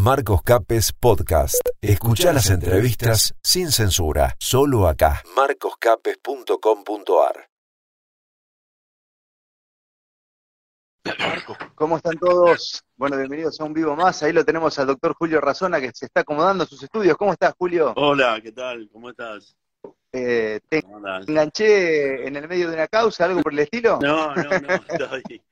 Marcos Capes Podcast. Escucha las entrevistas sin censura, solo acá. marcoscapes.com.ar ¿Cómo están todos? Bueno, bienvenidos a un vivo más. Ahí lo tenemos al doctor Julio Razona que se está acomodando a sus estudios. ¿Cómo estás, Julio? Hola, ¿qué tal? ¿Cómo estás? Eh, ¿Te enganché en el medio de una causa, algo por el estilo? No, no, no, estoy,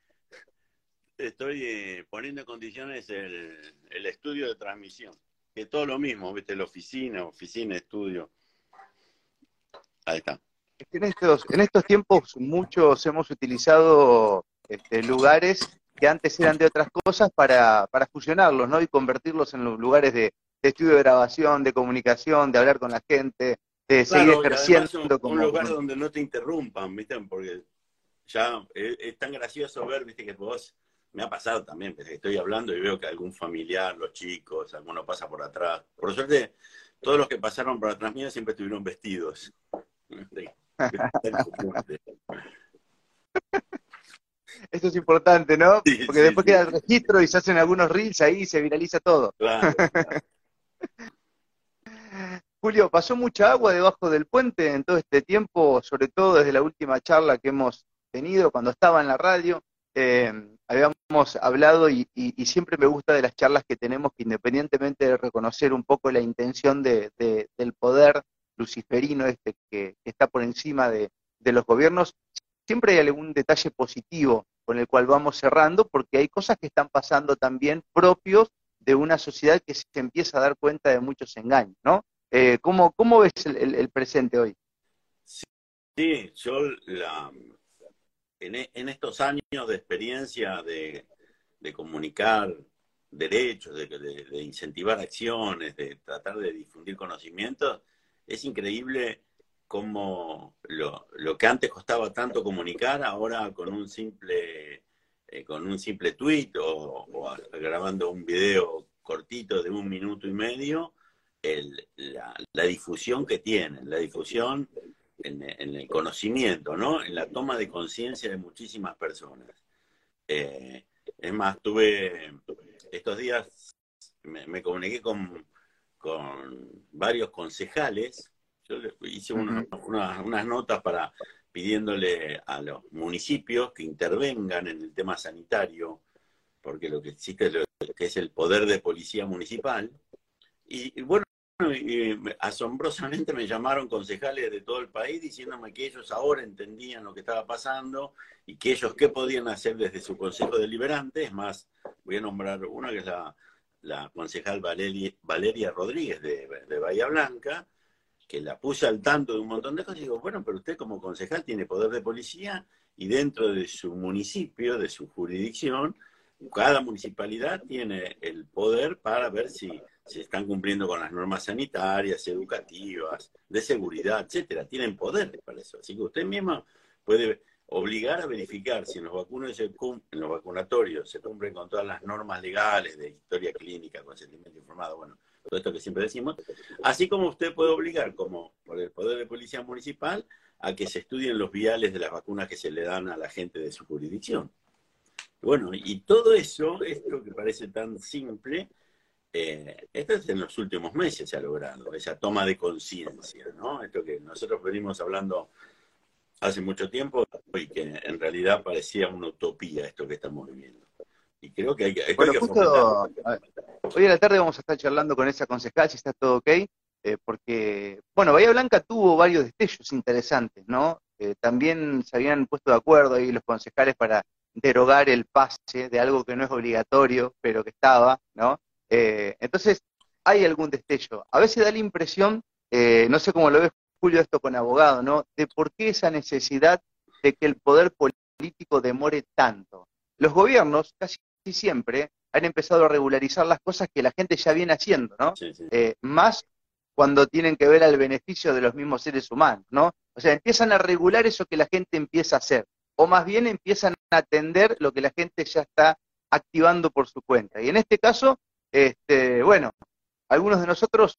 estoy eh, poniendo en condiciones el, el, estudio de transmisión. Que todo lo mismo, ¿viste? La oficina, oficina, estudio. Ahí está. En estos, en estos tiempos muchos hemos utilizado este, lugares que antes eran de otras cosas para, para fusionarlos, ¿no? Y convertirlos en los lugares de, estudio de grabación, de comunicación, de hablar con la gente, de seguir ejerciendo. Un, como, un lugar donde no te interrumpan, ¿viste? Porque ya es, es, tan gracioso ver, ¿viste? Que vos me ha pasado también, que estoy hablando y veo que algún familiar, los chicos, alguno pasa por atrás. Por suerte, todos los que pasaron por atrás mío siempre estuvieron vestidos. Esto es importante, ¿no? Porque después queda el registro y se hacen algunos reels ahí y se viraliza todo. Claro, Julio, ¿pasó mucha agua debajo del puente en todo este tiempo, sobre todo desde la última charla que hemos tenido cuando estaba en la radio? Eh, habíamos hablado y, y, siempre me gusta de las charlas que tenemos que independientemente de reconocer un poco la intención de, de, del poder luciferino este que, está por encima de, de, los gobiernos, siempre hay algún detalle positivo con el cual vamos cerrando porque hay cosas que están pasando también propios de una sociedad que se empieza a dar cuenta de muchos engaños, ¿no? Eh, ¿cómo, ¿Cómo ves el, el, el presente hoy? Sí, yo la, en, en, estos años de experiencia de, comunicar derechos, de, de, de, incentivar acciones, de tratar de difundir conocimientos, es increíble cómo lo, que antes costaba tanto comunicar, ahora con un simple, eh, con un simple tweet o, grabando un video cortito de un minuto y medio, la, la difusión que tienen, la difusión en, en, el conocimiento, ¿no? En la toma de conciencia de muchísimas personas. Eh, es más, tuve estos días, me, me comuniqué con, con, varios concejales, yo hice una, una, unas notas para pidiéndole a los municipios que intervengan en el tema sanitario, porque lo que existe es, lo, que es el poder de policía municipal. Y, y bueno, y asombrosamente me llamaron concejales de todo el país diciéndome que ellos ahora entendían lo que estaba pasando y que ellos qué podían hacer desde su consejo deliberante. Es más, voy a nombrar una que es la, concejal Valeria, Valeria Rodríguez de, de, Bahía Blanca, que la puse al tanto de un montón de cosas y digo, bueno, pero usted como concejal tiene poder de policía y dentro de su municipio, de su jurisdicción, cada municipalidad tiene el poder para ver si se están cumpliendo con las normas sanitarias, educativas, de seguridad, etcétera. Tienen poder para eso. Así que usted mismo puede obligar a verificar si en los, vacunos en los vacunatorios se cumplen con todas las normas legales de historia clínica, consentimiento informado, bueno, todo esto que siempre decimos. Así como usted puede obligar, como por el poder de policía municipal, a que se estudien los viales de las vacunas que se le dan a la gente de su jurisdicción. Bueno, y todo eso, esto que parece tan simple, eh, esto es en los últimos meses se ha logrado, esa toma de conciencia, ¿no? Esto que nosotros venimos hablando hace mucho tiempo y que en realidad parecía una utopía esto que estamos viviendo. Y creo que hay que... Bueno, hay que justo, hoy a la tarde vamos a estar charlando con esa concejal, si está todo ok, eh, porque, bueno, Bahía Blanca tuvo varios destellos interesantes, ¿no? Eh, también se habían puesto de acuerdo ahí los concejales para derogar el pase de algo que no es obligatorio, pero que estaba, ¿no? Eh, entonces, hay algún destello. A veces da la impresión, eh, no sé cómo lo ves Julio esto con abogado, ¿no? De por qué esa necesidad de que el poder político demore tanto. Los gobiernos casi siempre han empezado a regularizar las cosas que la gente ya viene haciendo, ¿no? Sí, sí. Eh, más cuando tienen que ver al beneficio de los mismos seres humanos, ¿no? O sea, empiezan a regular eso que la gente empieza a hacer, o más bien empiezan a atender lo que la gente ya está activando por su cuenta. Y en este caso, este, bueno, algunos de nosotros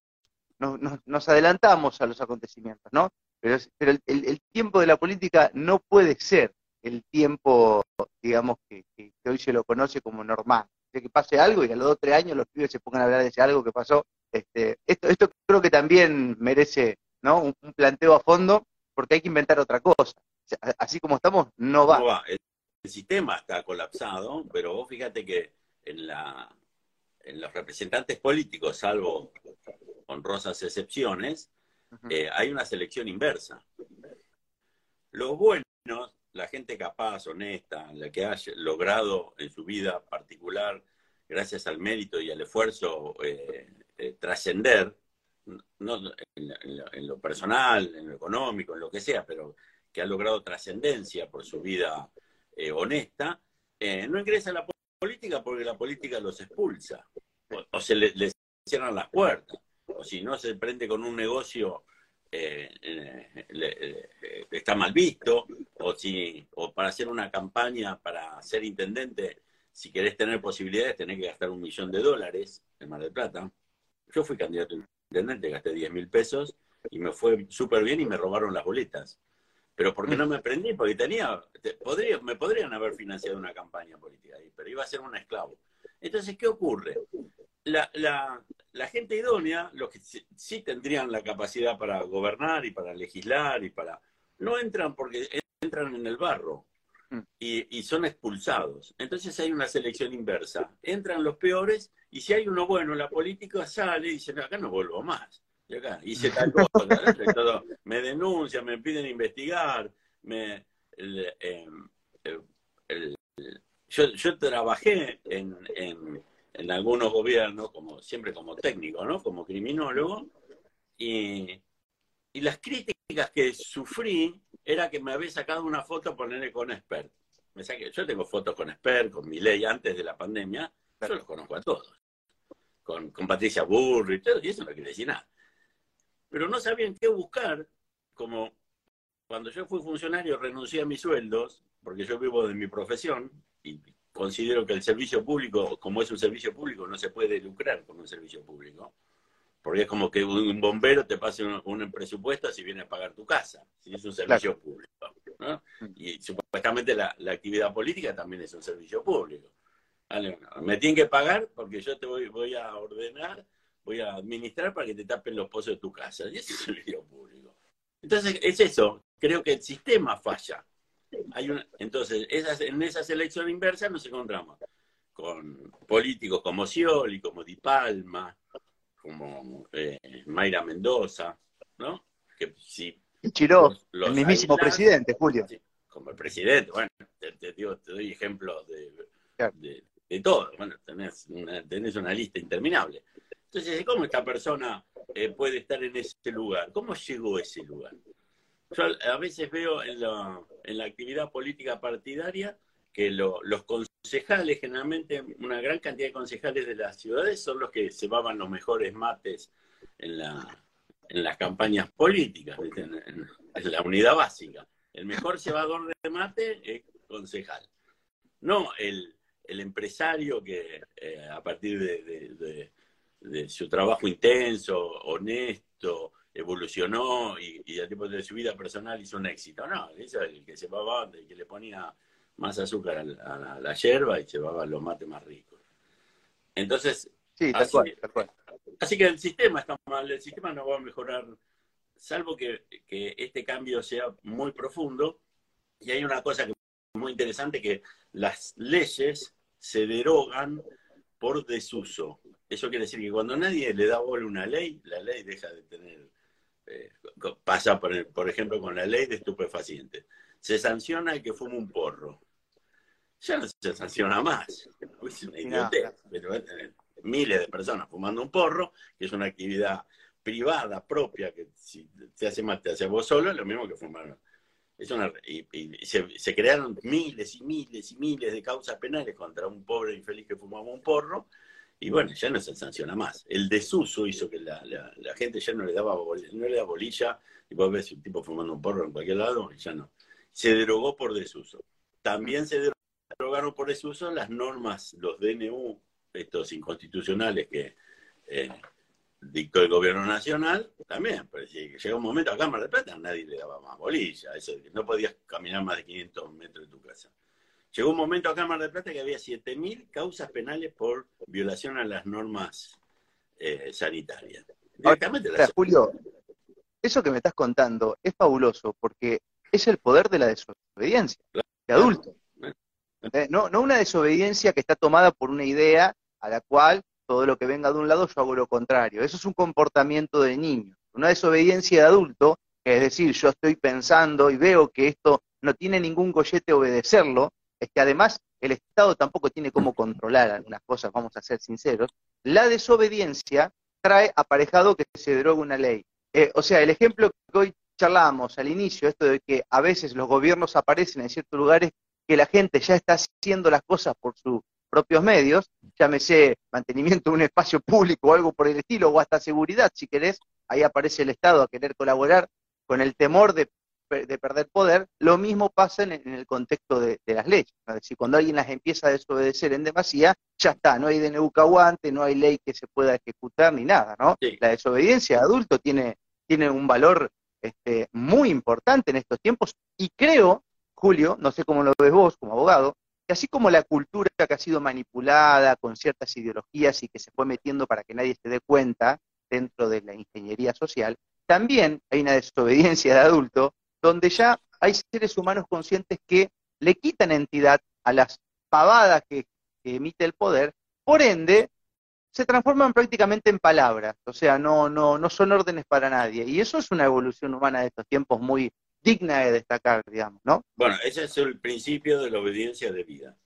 nos, nos, nos, adelantamos a los acontecimientos, ¿no? Pero, el, el, el, tiempo de la política no puede ser el tiempo, digamos, que, que, hoy se lo conoce como normal, que pase algo y a los dos o tres años los pibes se pongan a hablar de ese algo que pasó. Este, esto, esto creo que también merece ¿no? un, planteo a fondo porque hay que inventar otra cosa. Así como estamos, no va. Va. El, sistema está colapsado, pero vos fíjate que en, la, los representantes políticos, salvo honrosas excepciones, eh, hay una selección inversa. Los buenos, la gente capaz, honesta, la que ha logrado en su vida particular, gracias al mérito y al esfuerzo, eh, eh, trascender, no en, lo personal, en lo económico, en lo que sea, pero que ha logrado trascendencia por su vida honesta, no ingresa a la política porque la política los expulsa o, se les cierran las puertas o si no se prende con un negocio eh, eh, eh, está mal visto, o, si, o para hacer una campaña para ser intendente, si querés tener posibilidades, tenés que gastar un millón de dólares en Mar del Plata. Yo fui candidato a intendente, gasté 10 mil pesos y me fue súper bien y me robaron las boletas. Pero porque no me prendí, porque tenía, podría, me podrían haber financiado una campaña política ahí, pero iba a ser un esclavo. Entonces, ¿qué ocurre? La, la, la gente idónea, los que sí tendrían la capacidad para gobernar y para legislar y para... No entran porque entran en el barro mm. y, son expulsados. Entonces hay una selección inversa. Entran los peores y si hay uno bueno, la política sale y dice, acá no vuelvo más. Y acá hice tal cosa, me denuncian, me piden investigar, me... Em, yo, yo trabajé en en algunos gobiernos, como siempre como técnico, ¿no? Como criminólogo, y, las críticas que sufrí era que me había sacado una foto ponerle con expert. Me saqué, yo tengo fotos con expert, con mi ley antes de la pandemia, yo los conozco a todos. Con, con Patricia Burri y todo, y eso no quiere decir nada. Pero no sabían qué buscar, como cuando yo fui funcionario renuncié a mis sueldos, porque yo vivo de mi profesión, y considero que el servicio público, como es un servicio público, no se puede lucrar con un servicio público. Porque es como que un bombero te pase un, presupuesto si viene a pagar tu casa, si es un servicio público. Y supuestamente la, actividad política también es un servicio público. me tienen que pagar porque yo te voy, voy a ordenar, voy a administrar para que te tapen los pozos de tu casa. Y es un servicio público. Entonces, es eso. Creo que el sistema falla entonces, en esa selección inversa nos encontramos con políticos como Scioli, como Di Palma, como eh, Mayra Mendoza, ¿no? Que si Chiró, el mismísimo presidente, Julio. como el presidente, bueno, te, doy ejemplos de, de, todo, bueno, tenés una, tenés una lista interminable. Entonces, ¿cómo esta persona eh, puede estar en ese lugar? ¿Cómo llegó a ese lugar? Yo a veces veo en la, actividad política partidaria que los concejales, generalmente una gran cantidad de concejales de las ciudades son los que llevaban los mejores mates en, la, en las campañas políticas, en, la unidad básica. El mejor llevador de mate es concejal. No el, empresario que eh, a partir de su trabajo intenso, honesto, evolucionó y, y el tipo de su vida personal hizo un éxito. No, eso es el que llevaba, el que le ponía más azúcar a la, hierba y llevaba los mates más ricos. Entonces, sí, así, así que el sistema está mal, el sistema no va a mejorar, salvo que, que este cambio sea muy profundo. Y hay una cosa que es muy interesante, que las leyes se derogan por desuso. Eso quiere decir que cuando nadie le da bola a una ley, la ley deja de tener eh, pasa, por, por, ejemplo, con la ley de estupefacientes. Se sanciona el que fuma un porro. Ya no se sanciona más. Es una idiotez. Pero miles de personas fumando un porro, que es una actividad privada, propia, que si te hace mal, te hace vos solo, es lo mismo que fumar. Es una, y, se, se, crearon miles y miles y miles de causas penales contra un pobre infeliz que fumaba un porro, y bueno, ya no se sanciona más. El desuso hizo que la, la, gente ya no le daba no le da bolilla, y vos ves un tipo fumando un porro en cualquier lado, y ya no. Se derogó por desuso. También se derogaron por desuso las normas, los DNU, estos inconstitucionales que eh, dictó el gobierno nacional, también, pero si llega un momento a Cámara de Plata nadie le daba más bolilla, eso no podías caminar más de 500 metros de tu casa. Llegó un momento acá en Mar del Plata que había 7.000 causas penales por violación a las normas eh, sanitarias. Julio, eso que me estás contando es fabuloso porque es el poder de la desobediencia, de adulto. Eh, no, no una desobediencia que está tomada por una idea a la cual todo lo que venga de un lado yo hago lo contrario. Eso es un comportamiento de niño. Una desobediencia de adulto, es decir, yo estoy pensando y veo que esto no tiene ningún gollete obedecerlo, es que además el Estado tampoco tiene cómo controlar algunas cosas, vamos a ser sinceros. La desobediencia trae aparejado que se derogue una ley. Eh, o sea, el ejemplo que hoy charlábamos al inicio, esto de que a veces los gobiernos aparecen en ciertos lugares que la gente ya está haciendo las cosas por sus propios medios, llámese mantenimiento de un espacio público o algo por el estilo, o hasta seguridad, si querés, ahí aparece el Estado a querer colaborar con el temor de, perder poder, lo mismo pasa en, el contexto de, las leyes. Es decir, cuando alguien las empieza a desobedecer en demasía, ya está, no hay DNU que aguante, no hay ley que se pueda ejecutar ni nada, ¿no? La desobediencia de adulto tiene, tiene un valor este, muy importante en estos tiempos y creo, Julio, no sé cómo lo ves vos como abogado, que así como la cultura que ha sido manipulada con ciertas ideologías y que se fue metiendo para que nadie se dé cuenta dentro de la ingeniería social, también hay una desobediencia de adulto donde ya hay seres humanos conscientes que le quitan entidad a las pavadas que, emite el poder, por ende se transforman prácticamente en palabras, o sea, no, no, no son órdenes para nadie. Y eso es una evolución humana de estos tiempos muy, digna de destacar, digamos, ¿no? Bueno, ese es el principio de la obediencia de vida.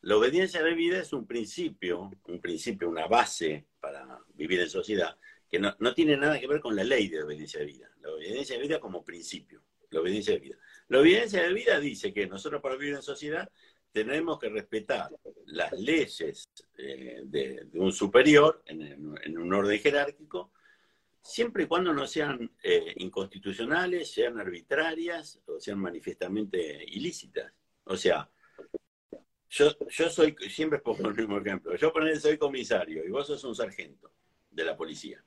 La obediencia de vida es un principio, un principio, una base para vivir en sociedad, que no, tiene nada que ver con la ley de obediencia de vida. La obediencia de vida como principio, la obediencia de vida. La obediencia de vida dice que nosotros para vivir en sociedad tenemos que respetar las leyes eh, de, un superior en un orden jerárquico, siempre y cuando no sean eh, inconstitucionales, sean arbitrarias o sean manifiestamente ilícitas. O sea, yo, yo soy, siempre pongo el mismo ejemplo, yo por soy comisario y vos sos un sargento de la policía.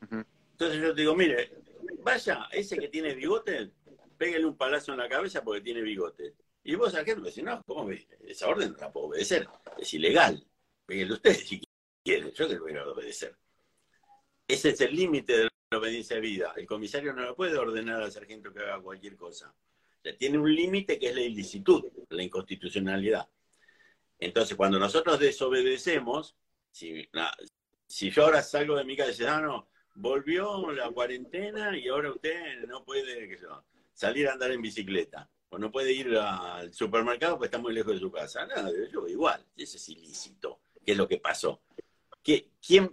Entonces yo te digo, mire, vaya, ese que tiene bigote, pégale un palazo en la cabeza porque tiene bigote. Y vos, sargento, me decís, no, ¿cómo ves? Esa orden no la puedo obedecer, es ilegal. Pégale usted si quiere, yo que lo voy a obedecer. Ese es el límite de la obediencia de vida. El comisario no le puede ordenar al sargento que haga cualquier cosa. O tiene un límite que es la ilicitud, la inconstitucionalidad. Entonces, cuando nosotros desobedecemos, si, yo ahora salgo de mi casa y digo, ah, no, volvió la cuarentena y ahora usted no puede salir a andar en bicicleta, o no puede ir al supermercado porque está muy lejos de su casa. No, yo igual, eso es ilícito. ¿Qué es lo que pasó? ¿Quién,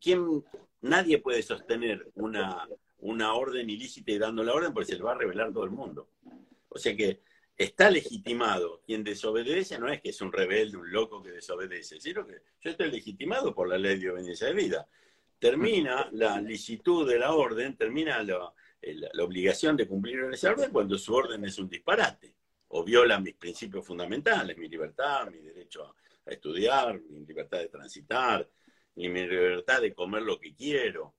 quién nadie puede sostener una, una orden ilícita y dando la orden porque se le va a revelar todo el mundo. O sea que está legitimado. Quien desobedece no es que es un rebelde, un loco que desobedece, sino que yo estoy legitimado por la ley de obediencia de vida. Termina la licitud de la orden, termina la, la obligación de cumplir esa orden cuando su orden es un disparate o viola mis principios fundamentales, mi libertad, mi derecho a estudiar, mi libertad de transitar, mi libertad de comer lo que quiero,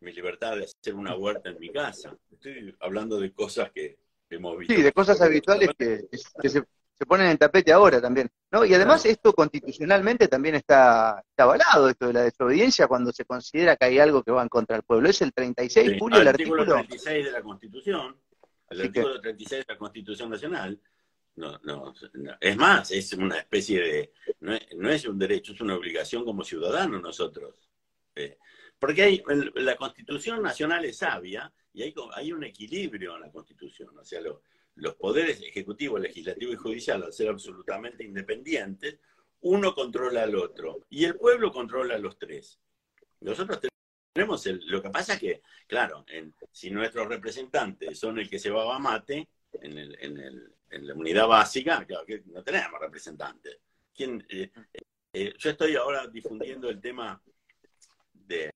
mi libertad de hacer una huerta en mi casa. Estoy hablando de cosas que hemos visto. Sí, de cosas habituales que, se, ponen en tapete ahora también. ¿no? Y además esto constitucionalmente también está, avalado, esto de la desobediencia, cuando se considera que hay algo que va en contra del pueblo. Es el 36, Julio, el artículo... 36 de la Constitución, el artículo 36 de la Constitución Nacional, no, no, es más, es una especie de, no es, un derecho, es una obligación como ciudadanos nosotros. Eh, porque hay, la Constitución Nacional es sabia y hay, hay un equilibrio en la Constitución. O sea, los poderes ejecutivo, legislativo y judicial, al ser absolutamente independientes, uno controla al otro y el pueblo controla a los tres. Nosotros tenemos el, lo que pasa es que, claro, si nuestros representantes son el que se va a mate en la unidad básica, claro que no tenemos representantes. ¿Quién, eh, eh, yo estoy ahora difundiendo el tema de,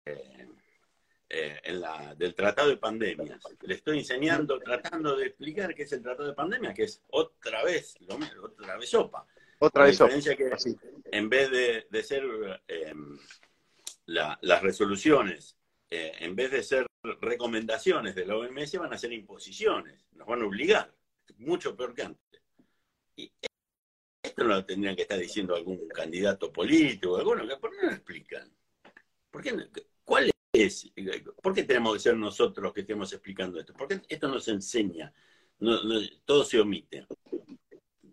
en la, del tratado de pandemias. Le estoy enseñando, tratando de explicar qué es el tratado de pandemias, que es otra vez, lo mismo, otra vez sopa. Otra vez sopa. que en vez de, de ser em, las resoluciones, en vez de ser recomendaciones de la OMS, van a ser imposiciones, nos van a obligar mucho peor que antes. Y Esto no lo tendrían que estar diciendo algún candidato político, alguno, ¿por qué no lo explican? ¿Por qué ¿Cuál es? ¿Por qué tenemos que ser nosotros los que estemos explicando esto? ¿Por qué esto nos enseña? todo se omite.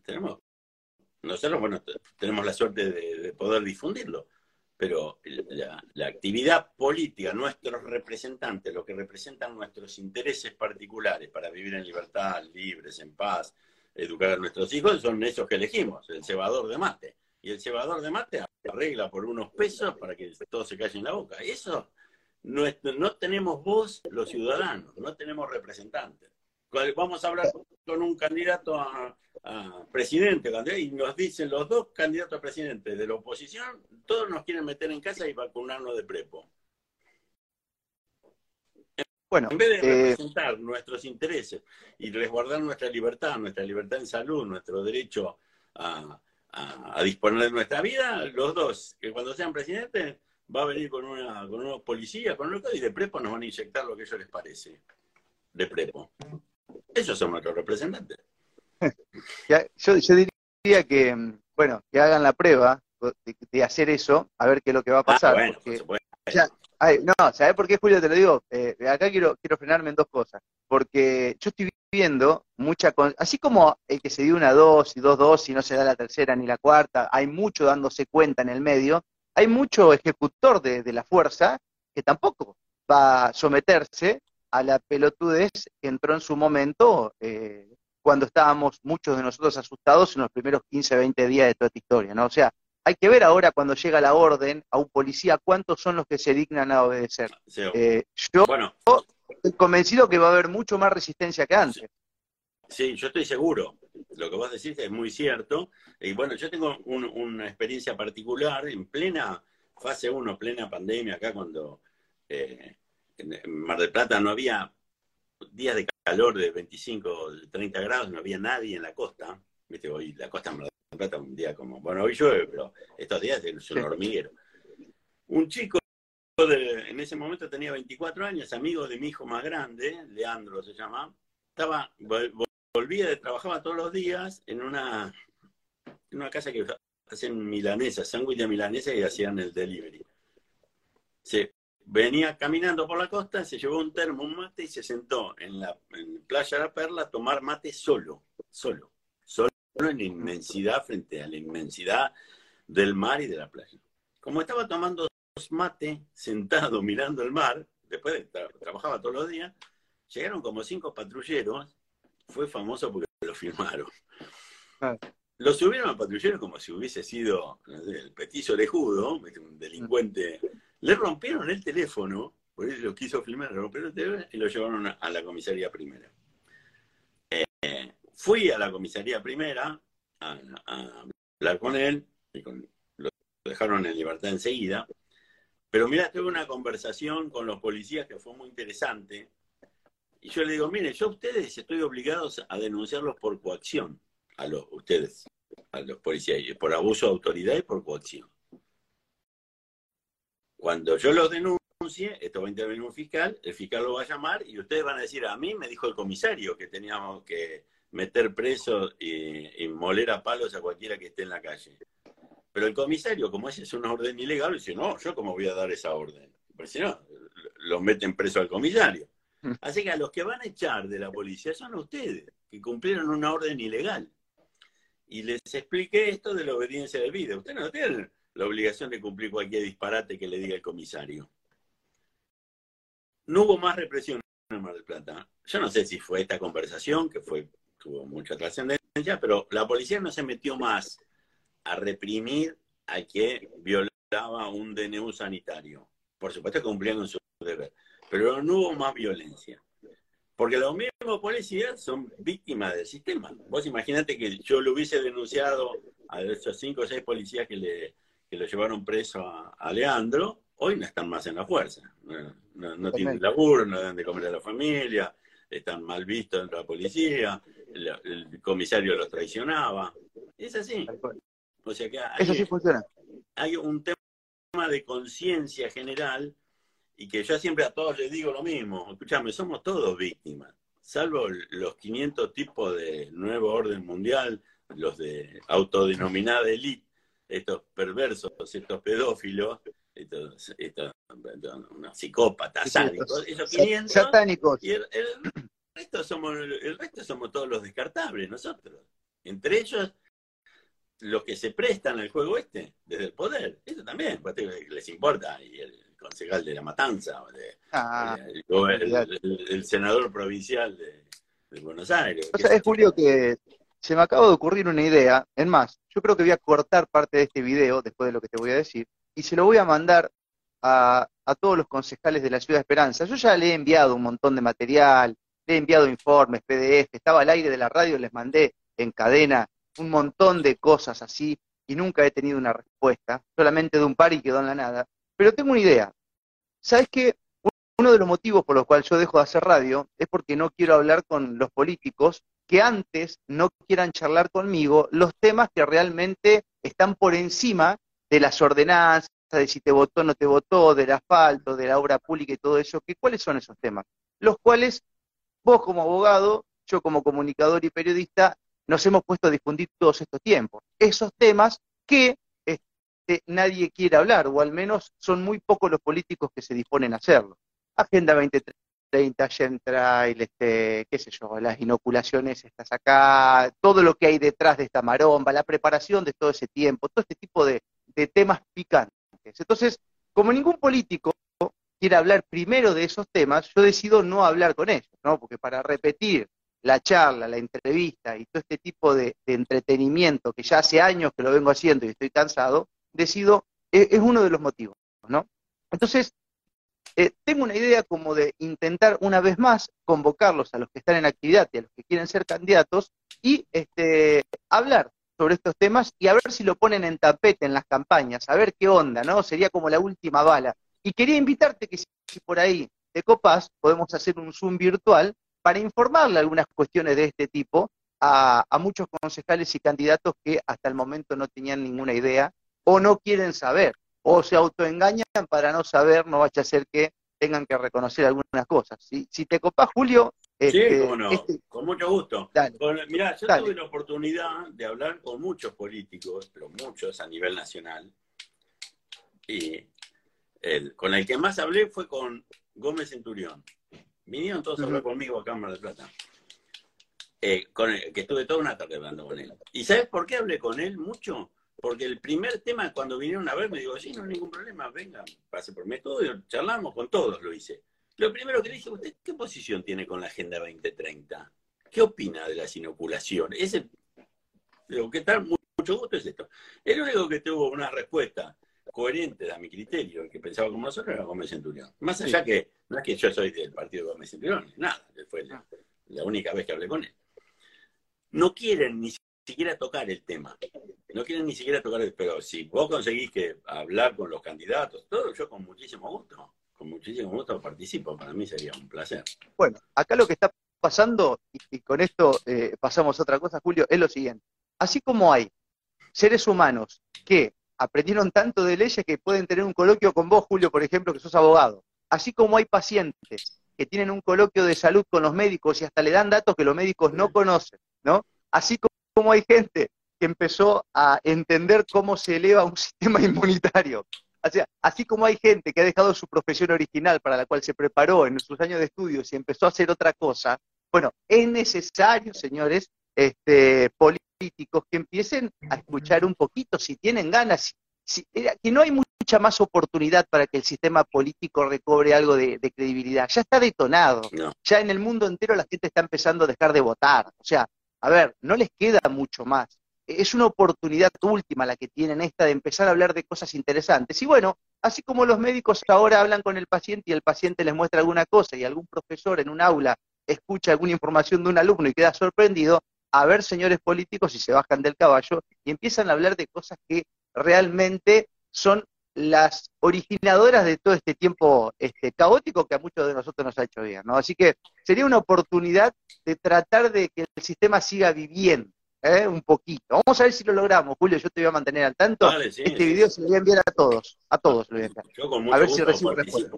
Tenemos, nosotros, bueno, tenemos la suerte de poder difundirlo pero la, actividad política, nuestros representantes, lo que representan nuestros intereses particulares para vivir en libertad, libres, en paz, educar a nuestros hijos, son esos que elegimos, el cebador de mate. Y el cebador de mate arregla por unos pesos para que todo se calle en la boca. Eso no, no tenemos voz los ciudadanos, no tenemos representantes. Vamos a hablar con un candidato a, presidente y nos dicen los dos candidatos a presidente de la oposición, todos nos quieren meter en casa y vacunarnos de prepo. Bueno, en vez de eh, representar nuestros intereses y resguardar nuestra libertad, nuestra libertad en salud, nuestro derecho a, disponer de nuestra vida, los dos, que cuando sean presidentes, va a venir con una con unos policías, con unos y de prepo nos van a inyectar lo que a ellos les parece. De prepo. Esos son nuestros representantes. yo, diría que, bueno, que hagan la prueba de, hacer eso, a ver qué es lo que va a pasar. Ah, bueno, no, ¿sabes por qué, Julio? Te lo digo. Eh, acá quiero, quiero frenarme en dos cosas. Porque yo estoy viendo mucha. Así como el que se dio una dosis, dos dosis, y no se da la tercera ni la cuarta, hay mucho dándose cuenta en el medio, hay mucho ejecutor de, de la fuerza que tampoco va a someterse a la pelotudez que entró en su momento eh, cuando estábamos muchos de nosotros asustados en los primeros 15, 20 días de toda esta historia, ¿no? O sea, hay que ver ahora cuando llega la orden a un policía cuántos son los que se dignan a obedecer. Eh, yo estoy convencido que va a haber mucho más resistencia que antes. Sí, yo estoy seguro. Lo que vos decís es muy cierto. Y bueno, yo tengo una experiencia particular en plena fase 1, plena pandemia, acá cuando eh, en Mar del Plata no había días de calor de 25, 30 grados, no había nadie en la costa. ¿Viste? Hoy la costa de Mar del Plata un día como, bueno, hoy llueve, pero estos días es un hormiguero. Un chico en ese momento tenía 24 años, amigo de mi hijo más grande, Leandro se llama, estaba, volvía, trabajaba todos los días en una, en una casa que hacían milanesa, sándwich de milanesa y hacían el delivery. Se venía caminando por la costa, se llevó un termo, un mate y se sentó en la playa de la Perla a tomar mate solo, solo, solo en la inmensidad frente a la inmensidad del mar y de la playa. Como estaba tomando mate sentado mirando el mar, después de trabajaba todos los días, llegaron como cinco patrulleros, fue famoso porque lo filmaron. Ah. Lo subieron al patrullero como si hubiese sido el petizo orejudo, un delincuente le rompieron el teléfono, por eso lo quiso filmar, le rompieron el teléfono y lo llevaron a, la comisaría primera. Eh, fui a la comisaría primera a, hablar con él, y lo dejaron en libertad enseguida. Pero mira, tuve una conversación con los policías que fue muy interesante. Y yo le digo, mire, yo a ustedes estoy obligados a denunciarlos por coacción, a los, ustedes, a los policías, por abuso de autoridad y por coacción. Cuando yo lo denuncie, esto va a intervenir un fiscal, el fiscal lo va a llamar y ustedes van a decir, a mí me dijo el comisario que teníamos que meter preso y, moler a palos a cualquiera que esté en la calle. Pero el comisario, como ese es una orden ilegal, dice, no, yo cómo voy a dar esa orden. Porque si no, los meten preso al comisario. Así que a los que van a echar de la policía son ustedes, que cumplieron una orden ilegal. Y les expliqué esto de la obediencia de vida. Ustedes no tienen la obligación de cumplir cualquier disparate que le diga el comisario. No hubo más represión en Mar del Plata. Yo no sé si fue esta conversación, que fue, tuvo mucha trascendencia, pero la policía no se metió más a reprimir a que violaba un DNU sanitario. Por supuesto cumplían con su deber, pero no hubo más violencia. Porque los mismos policías son víctimas del sistema. Vos imaginate que yo lo hubiese denunciado a esos cinco o seis policías que le que lo llevaron preso a, Leandro, hoy no están más en la fuerza. No, tienen laburo, no dan de comer a la familia, están mal vistos dentro de la policía, el, comisario los traicionaba. Es así. O sea que hay, Eso sí funciona. Hay un tema de conciencia general y que yo siempre a todos les digo lo mismo. Escuchame, somos todos víctimas, salvo los 500 tipos de nuevo orden mundial los de autodenominada élite, estos perversos, estos pedófilos, estos, unos psicópatas, sádicos, esos 500, satánicos. Y el, resto somos, el resto somos todos los descartables, nosotros. Entre ellos, los que se prestan al juego este, desde el poder. Eso también, pues, les importa. Y el concejal de la Matanza, ah, el, senador provincial de, Buenos Aires. O sea, es Julio que se me acaba de ocurrir una idea. En más, yo creo que voy a cortar parte de este video después de lo que te voy a decir y se lo voy a mandar a, a todos los concejales de la Ciudad de Esperanza. Yo ya le he enviado un montón de material, le he enviado informes, PDF, estaba al aire de la radio, les mandé en cadena un montón de cosas así y nunca he tenido una respuesta, solamente de un par y quedó en la nada. Pero tengo una idea. ¿Sabes qué? Uno de los motivos por los cuales yo dejo de hacer radio es porque no quiero hablar con los políticos que antes no quieran charlar conmigo los temas que realmente están por encima de las ordenanzas, de si te votó o no te votó, del asfalto, de la obra pública y todo eso, que cuáles son esos temas, los cuales vos como abogado, yo como comunicador y periodista, nos hemos puesto a difundir todos estos tiempos. Esos temas que nadie quiere hablar, o al menos son muy pocos los políticos que se disponen a hacerlo. Agenda 2030, Gentrail, este, qué sé yo, las inoculaciones estas acá, todo lo que hay detrás de esta maromba, la preparación de todo ese tiempo, todo este tipo de, de temas picantes. Entonces, como ningún político quiere hablar primero de esos temas, yo decido no hablar con ellos, ¿no? Porque para repetir la charla, la entrevista y todo este tipo de, entretenimiento que ya hace años que lo vengo haciendo y estoy cansado, decido, e, es, uno de los motivos, ¿no? Entonces, eh, tengo una idea como de intentar una vez más convocarlos a los que están en actividad y a los que quieren ser candidatos y este, hablar sobre estos temas y a ver si lo ponen en tapete en las campañas, a ver qué onda, ¿no? Sería como la última bala. Y quería invitarte que si por ahí de copas podemos hacer un Zoom virtual para informarle algunas cuestiones de este tipo a, muchos concejales y candidatos que hasta el momento no tenían ninguna idea o no quieren saber o se autoengañan para no saber, no vaya a ser que tengan que reconocer algunas cosas. Si, si te copas, Julio... sí, este, cómo no, este con mucho gusto. mirá, yo tuve la oportunidad de hablar con muchos políticos, pero muchos a nivel nacional, y el, con el que más hablé fue con Gómez Centurión. Vinieron todos a hablar conmigo a Cámara de Plata. Eh, con que estuve toda una tarde hablando con él. ¿Y sabes por qué hablé con él mucho? Porque el primer tema, cuando vinieron a ver, me digo, sí, no hay ningún problema, venga, pase por mi estudio, charlamos con todos, lo hice. Lo primero que le dije, ¿usted qué posición tiene con la Agenda 2030? ¿Qué opina de las inoculaciones? Ese, digo, ¿qué tal? Mucho gusto es esto. El único que tuvo una respuesta coherente a mi criterio, el que pensaba como nosotros era Gómez Centurión. Más allá que, no es que yo soy del partido de Gómez Centurión, nada, fue la, única vez que hablé con él. No quieren ni siquiera tocar el tema, no quieren ni siquiera tocar el, pero si vos conseguís que hablar con los candidatos, todo, yo con muchísimo gusto, con muchísimo gusto participo, para mí sería un placer. Bueno, acá lo que está pasando, y, con esto eh, pasamos a otra cosa, Julio, es lo siguiente. Así como hay seres humanos que aprendieron tanto de leyes que pueden tener un coloquio con vos, Julio, por ejemplo, que sos abogado. Así como hay pacientes que tienen un coloquio de salud con los médicos y hasta le dan datos que los médicos no conocen, ¿no? Así como hay gente que empezó a entender cómo se eleva un sistema inmunitario. O sea, así como hay gente que ha dejado su profesión original para la cual se preparó en sus años de estudios y empezó a hacer otra cosa, bueno, es necesario, señores, este, políticos que empiecen a escuchar un poquito, si tienen ganas, eh, que no hay mucha más oportunidad para que el sistema político recobre algo de, credibilidad. Ya está detonado. Ya en el mundo entero la gente está empezando a dejar de votar. O sea, a ver, no les queda mucho más. Es una oportunidad última la que tienen esta de empezar a hablar de cosas interesantes. Y bueno, así como los médicos ahora hablan con el paciente y el paciente les muestra alguna cosa y algún profesor en un aula escucha alguna información de un alumno y queda sorprendido, a ver, señores políticos, si se bajan del caballo y empiezan a hablar de cosas que realmente son las originadoras de todo este tiempo este, caótico que a muchos de nosotros nos ha hecho bien, ¿no? Así que sería una oportunidad de tratar de que el sistema siga viviendo, ¿eh? un poquito. Vamos a ver si lo logramos, Julio, yo te voy a mantener al tanto. este video se lo voy a enviar a todos, a todos lo voy a enviar. Yo con mucho a ver si recibo respuesta.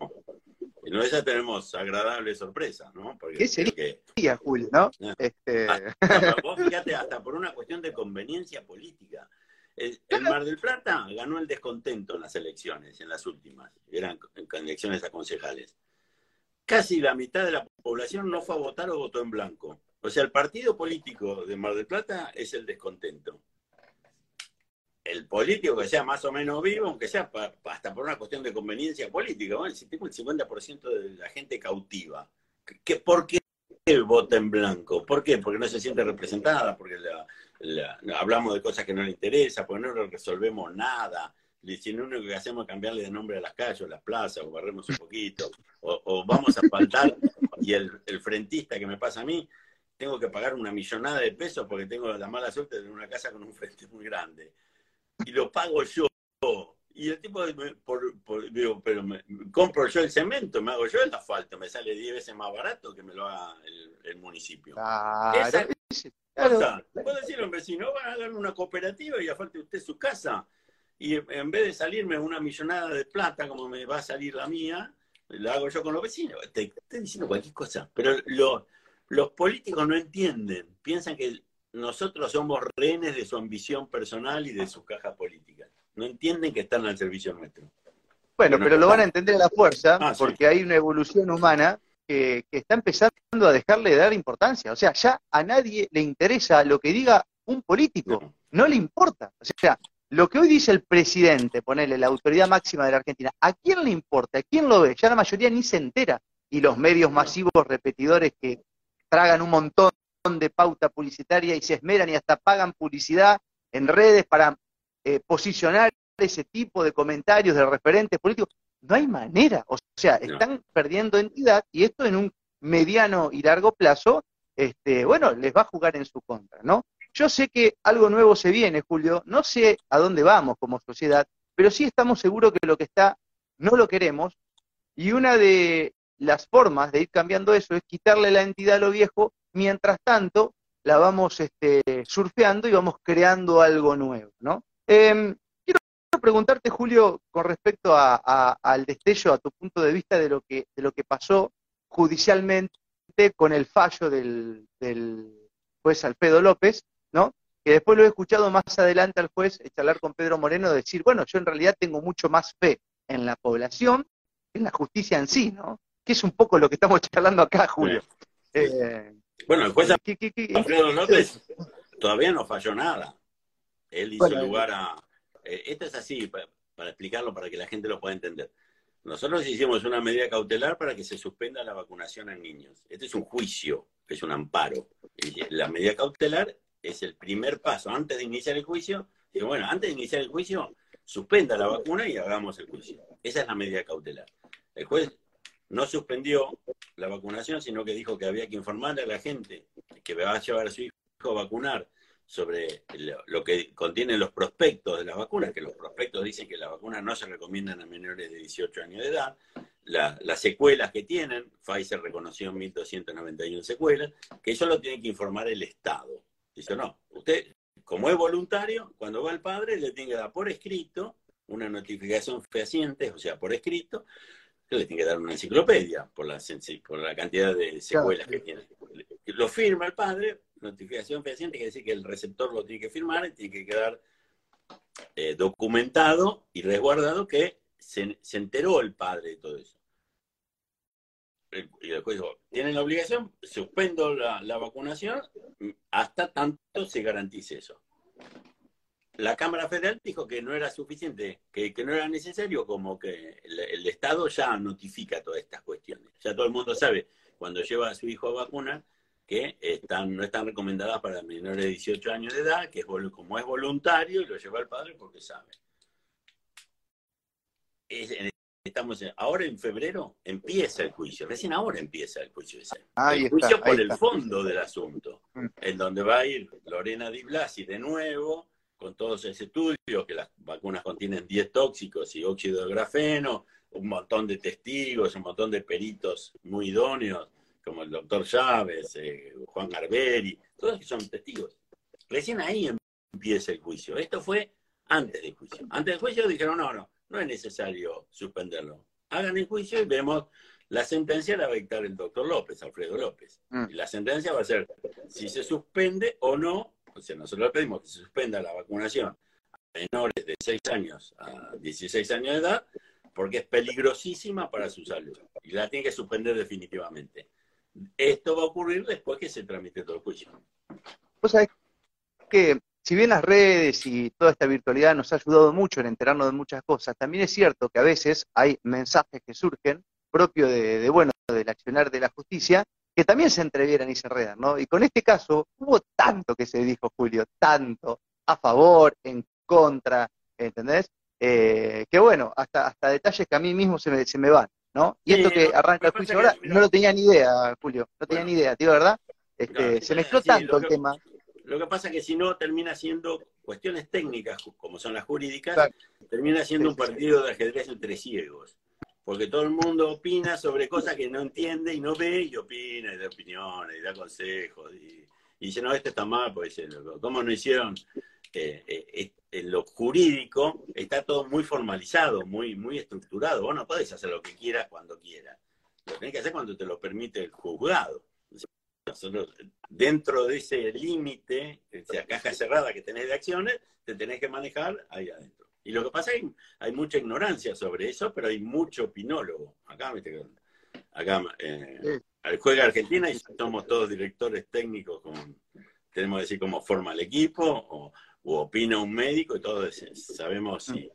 no esa tenemos agradable sorpresa, ¿no? Porque ¿Qué sería, Julio, no? Ah, este... Ah, vos fíjate, hasta por una cuestión de conveniencia política. El, Mar del Plata ganó el descontento en las elecciones, en las últimas, eran elecciones a concejales. Casi la mitad de la población no fue a votar o votó en blanco. O sea, el partido político de Mar del Plata es el descontento el político que sea más o menos vivo, aunque sea hasta por una cuestión de conveniencia política, si tengo el 50% de la gente cautiva, ¿qué, ¿por qué vota en blanco? ¿Por qué? Porque no se siente representada, porque hablamos de cosas que no le interesan, porque no resolvemos nada. Si lo único que hacemos es cambiarle de nombre a las calles, o las plazas, o barremos un poquito, o, vamos a faltar, y el, el frentista que me pasa a mí, tengo que pagar una millonada de pesos porque tengo la mala suerte de tener una casa con un frente muy grande y lo pago yo. Y el tipo, por, digo, pero me, compro yo el cemento, me hago yo el asfalto, me sale 10 veces más barato que me lo haga el, municipio. Esa cosa, puedo decirle a un vecino, van a dar una cooperativa y afalte usted su casa. Y en vez de salirme una millonada de plata, como me va a salir la mía, la hago yo con los vecinos. Te estoy diciendo cualquier cosa. Pero los políticos no entienden, piensan que nosotros somos rehenes de su ambición personal y de su caja política. No entienden que están al servicio nuestro. Bueno, pero lo van a entender a la fuerza, ah, porque hay una evolución humana que, está empezando a dejarle de dar importancia. O sea, ya a nadie le interesa lo que diga un político, no, le importa. O sea, lo que hoy dice el presidente, ponerle la autoridad máxima de la Argentina, ¿a quién le importa? ¿A quién lo ve? Ya la mayoría ni se entera. Y los medios masivos repetidores que tragan un montón de pauta publicitaria y se esmeran y hasta pagan publicidad en redes para eh, posicionar ese tipo de comentarios de referentes políticos. No hay manera, o sea, están perdiendo entidad y esto en un mediano y largo plazo, este, bueno, les va a jugar en su contra, ¿no? Yo sé que algo nuevo se viene, Julio, no sé a dónde vamos como sociedad, pero sí estamos seguros que lo que está no lo queremos. Y una de las formas de ir cambiando eso es quitarle la entidad a lo viejo. Mientras tanto la vamos este, surfeando y vamos creando algo nuevo, ¿no? Em, preguntarte, Julio, con respecto al destello, a tu punto de vista de lo que, de lo que pasó judicialmente con el fallo del, juez Alfredo López, ¿no? Que después lo he escuchado más adelante al juez charlar con Pedro Moreno, decir, bueno, yo en realidad tengo mucho más fe en la población que en la justicia en sí, ¿no? Que es un poco lo que estamos charlando acá, Julio. Eh, bueno, el juez Alfredo López todavía no falló nada. Él hizo lugar a... Eh, esto es así, para, explicarlo, para que la gente lo pueda entender. Nosotros hicimos una medida cautelar para que se suspenda la vacunación en niños. Este es un juicio, es un amparo. la medida cautelar es el primer paso. Antes de iniciar el juicio, digo, bueno, antes de iniciar el juicio, suspenda la vacuna y hagamos el juicio. Esa es la medida cautelar. El juez no suspendió la vacunación, sino que dijo que había que informarle a la gente que va a llevar a su hijo a vacunar sobre lo que contienen los prospectos de las vacunas, que los prospectos dicen que las vacunas no se recomiendan a menores de 18 años de edad, las secuelas que tienen, Pfizer reconoció 1.291 secuelas, que eso lo tiene que informar el Estado. Dice, no, usted, como es voluntario, cuando va el padre, le tiene que dar por escrito una notificación fehaciente, o sea, por escrito, le tiene que dar una enciclopedia por la, por la cantidad de secuelas que tiene. Lo firma el padre, notificación fehaciente, quiere decir que el receptor lo tiene que firmar y tiene que quedar eh, documentado y resguardado que se, enteró el padre de todo eso. Y después dijo, tienen la obligación, suspendo la, la vacunación hasta tanto se garantice eso la Cámara Federal dijo que no era suficiente, que, no era necesario, como que el, Estado ya notifica todas estas cuestiones. Ya todo el mundo sabe, cuando lleva a su hijo a vacunar, que están, no están recomendadas para menores de 18 años de edad, que es, como es voluntario, y lo lleva el padre porque sabe. estamos ahora en febrero empieza el juicio, recién ahora empieza el juicio ese. el juicio por el fondo del asunto, mm. en donde va a ir Lorena Di Blasi de nuevo con todos esos estudios, que las vacunas contienen 10 tóxicos y óxido de grafeno, un montón de testigos, un montón de peritos muy idóneos, como el doctor Chávez, eh, Juan Garberi, todos que son testigos. Recién ahí empieza el juicio. Esto fue antes del juicio. Antes del juicio dijeron, no, no, no es necesario suspenderlo. hagan el juicio y vemos la sentencia la va a dictar el doctor López, Alfredo López. Mm. Y la sentencia va a ser si se suspende o no, o sea, nosotros pedimos que se suspenda la vacunación a menores de 6 años a 16 años de edad, porque es peligrosísima para su salud y la tiene que suspender definitivamente. Esto va a ocurrir después que se tramite todo el juicio. Vos sabés que si bien las redes y toda esta virtualidad nos ha ayudado mucho en enterarnos de muchas cosas, también es cierto que a veces hay mensajes que surgen propio de, bueno, del accionar de la justicia, que también se entrevieran y se enredan, ¿no? Y con este caso hubo tanto que se dijo, Julio, tanto, a favor, en contra, ¿entendés? Eh, que bueno, hasta, hasta detalles que a mí mismo se me, se me van, ¿no? Y esto que arranca el juicio ahora, no lo tenía ni idea, Julio, no tenía ni idea, tío, ¿verdad? Este, se mezcló tanto el tema. Lo que pasa es que si no termina siendo cuestiones técnicas, como son las jurídicas, termina siendo un partido de ajedrez entre ciegos porque todo el mundo opina sobre cosas que no entiende y no ve y opina y da opiniones y da consejos y, dice, no, esto está mal, pues ¿cómo no hicieron? Eh, eh, en lo jurídico está todo muy formalizado, muy, muy estructurado. Vos no podés hacer lo que quieras cuando quieras. Lo tenés que hacer cuando te lo permite el juzgado. dentro de ese límite, esa caja cerrada que tenés de acciones, te tenés que manejar ahí adentro. Y lo que pasa es que hay mucha ignorancia sobre eso, pero hay mucho opinólogo. Acá, acá eh, juega Argentina y somos todos directores técnicos, con, tenemos que decir cómo forma el equipo, o, opina un médico, y todos sabemos si,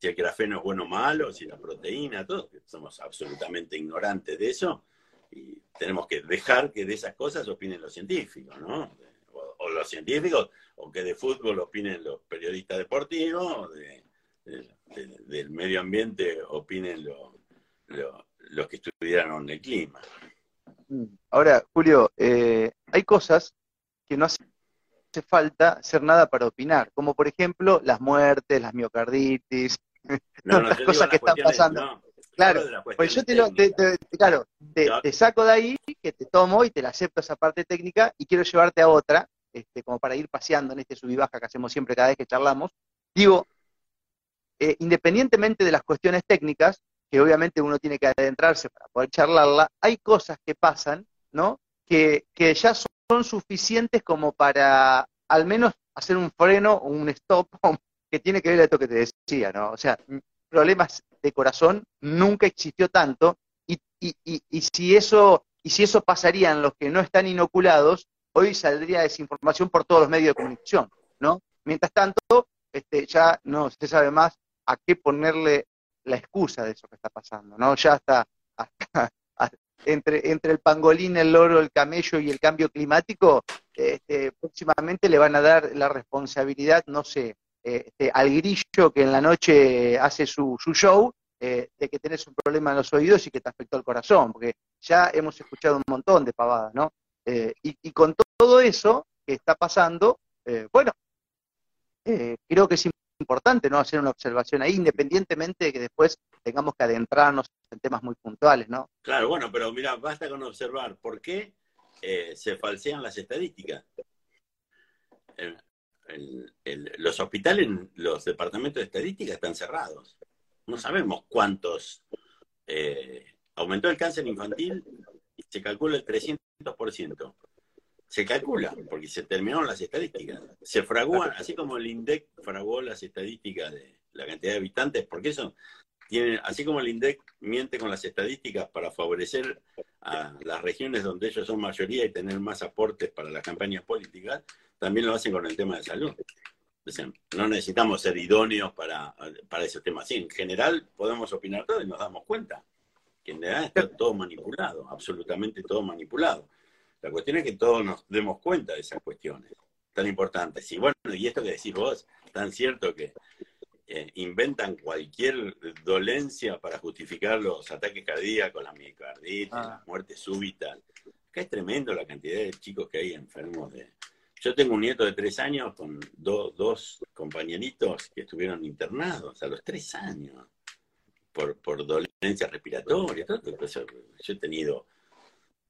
el grafeno es bueno o malo, si la proteína, todos somos absolutamente ignorantes de eso, y tenemos que dejar que de esas cosas opinen los científicos, ¿no? O, los científicos, o que de fútbol opinen los periodistas deportivos, o de del medio ambiente opinen los que estudiaron el clima. Ahora, Julio, eh, hay cosas que no hace falta hacer nada para opinar, como por ejemplo las muertes, las miocarditis, las cosas que están pasando. claro, pues yo te, lo, claro, te, saco de ahí, que te tomo y te la acepto esa parte técnica y quiero llevarte a otra, este, como para ir paseando en este sub y baja que hacemos siempre cada vez que charlamos. Digo, eh, independientemente de las cuestiones técnicas, que obviamente uno tiene que adentrarse para poder charlarla, hay cosas que pasan, ¿no? Que, ya son suficientes como para al menos hacer un freno o un stop que tiene que ver esto que te decía, ¿no? O sea, problemas de corazón nunca existió tanto y, y, si eso y si eso pasaría en los que no están inoculados, hoy saldría desinformación por todos los medios de comunicación, ¿no? Mientras tanto, este, ya no se sabe más a qué ponerle la excusa de eso que está pasando, ¿no? Ya hasta, entre, entre el pangolín, el loro, el camello y el cambio climático, este, próximamente le van a dar la responsabilidad, no sé, este, al grillo que en la noche hace su, su show, eh, de que tenés un problema en los oídos y que te afectó el corazón, porque ya hemos escuchado un montón de pavadas, ¿no? Eh, y, con todo eso que está pasando, eh, bueno, creo que es importante no hacer una observación ahí, independientemente de que después tengamos que adentrarnos en temas muy puntuales, ¿no? Claro, bueno, pero mira, basta con observar por qué eh, se falsean las estadísticas. los hospitales, los departamentos de estadística están cerrados. No sabemos cuántos. Eh, aumentó el cáncer infantil se calcula el 300% se calcula, porque se terminaron las estadísticas. Se fragúan, así como el INDEC fraguó las estadísticas de la cantidad de habitantes, porque eso tiene, así como el INDEC miente con las estadísticas para favorecer a las regiones donde ellos son mayoría y tener más aportes para las campañas políticas, también lo hacen con el tema de salud. no necesitamos ser idóneos para, para ese tema. Sí, en general podemos opinar todo y nos damos cuenta que en realidad está todo manipulado, absolutamente todo manipulado. La cuestión es que todos nos demos cuenta de esas cuestiones tan importantes. Y bueno, y esto que decís vos, tan cierto que eh, inventan cualquier dolencia para justificar los ataques cardíacos, la miocarditis, ah. la muerte súbita. Acá es tremendo la cantidad de chicos que hay enfermos de... Yo tengo un nieto de tres años con dos compañeritos que estuvieron internados a los tres años por, por dolencia respiratoria. Yo he tenido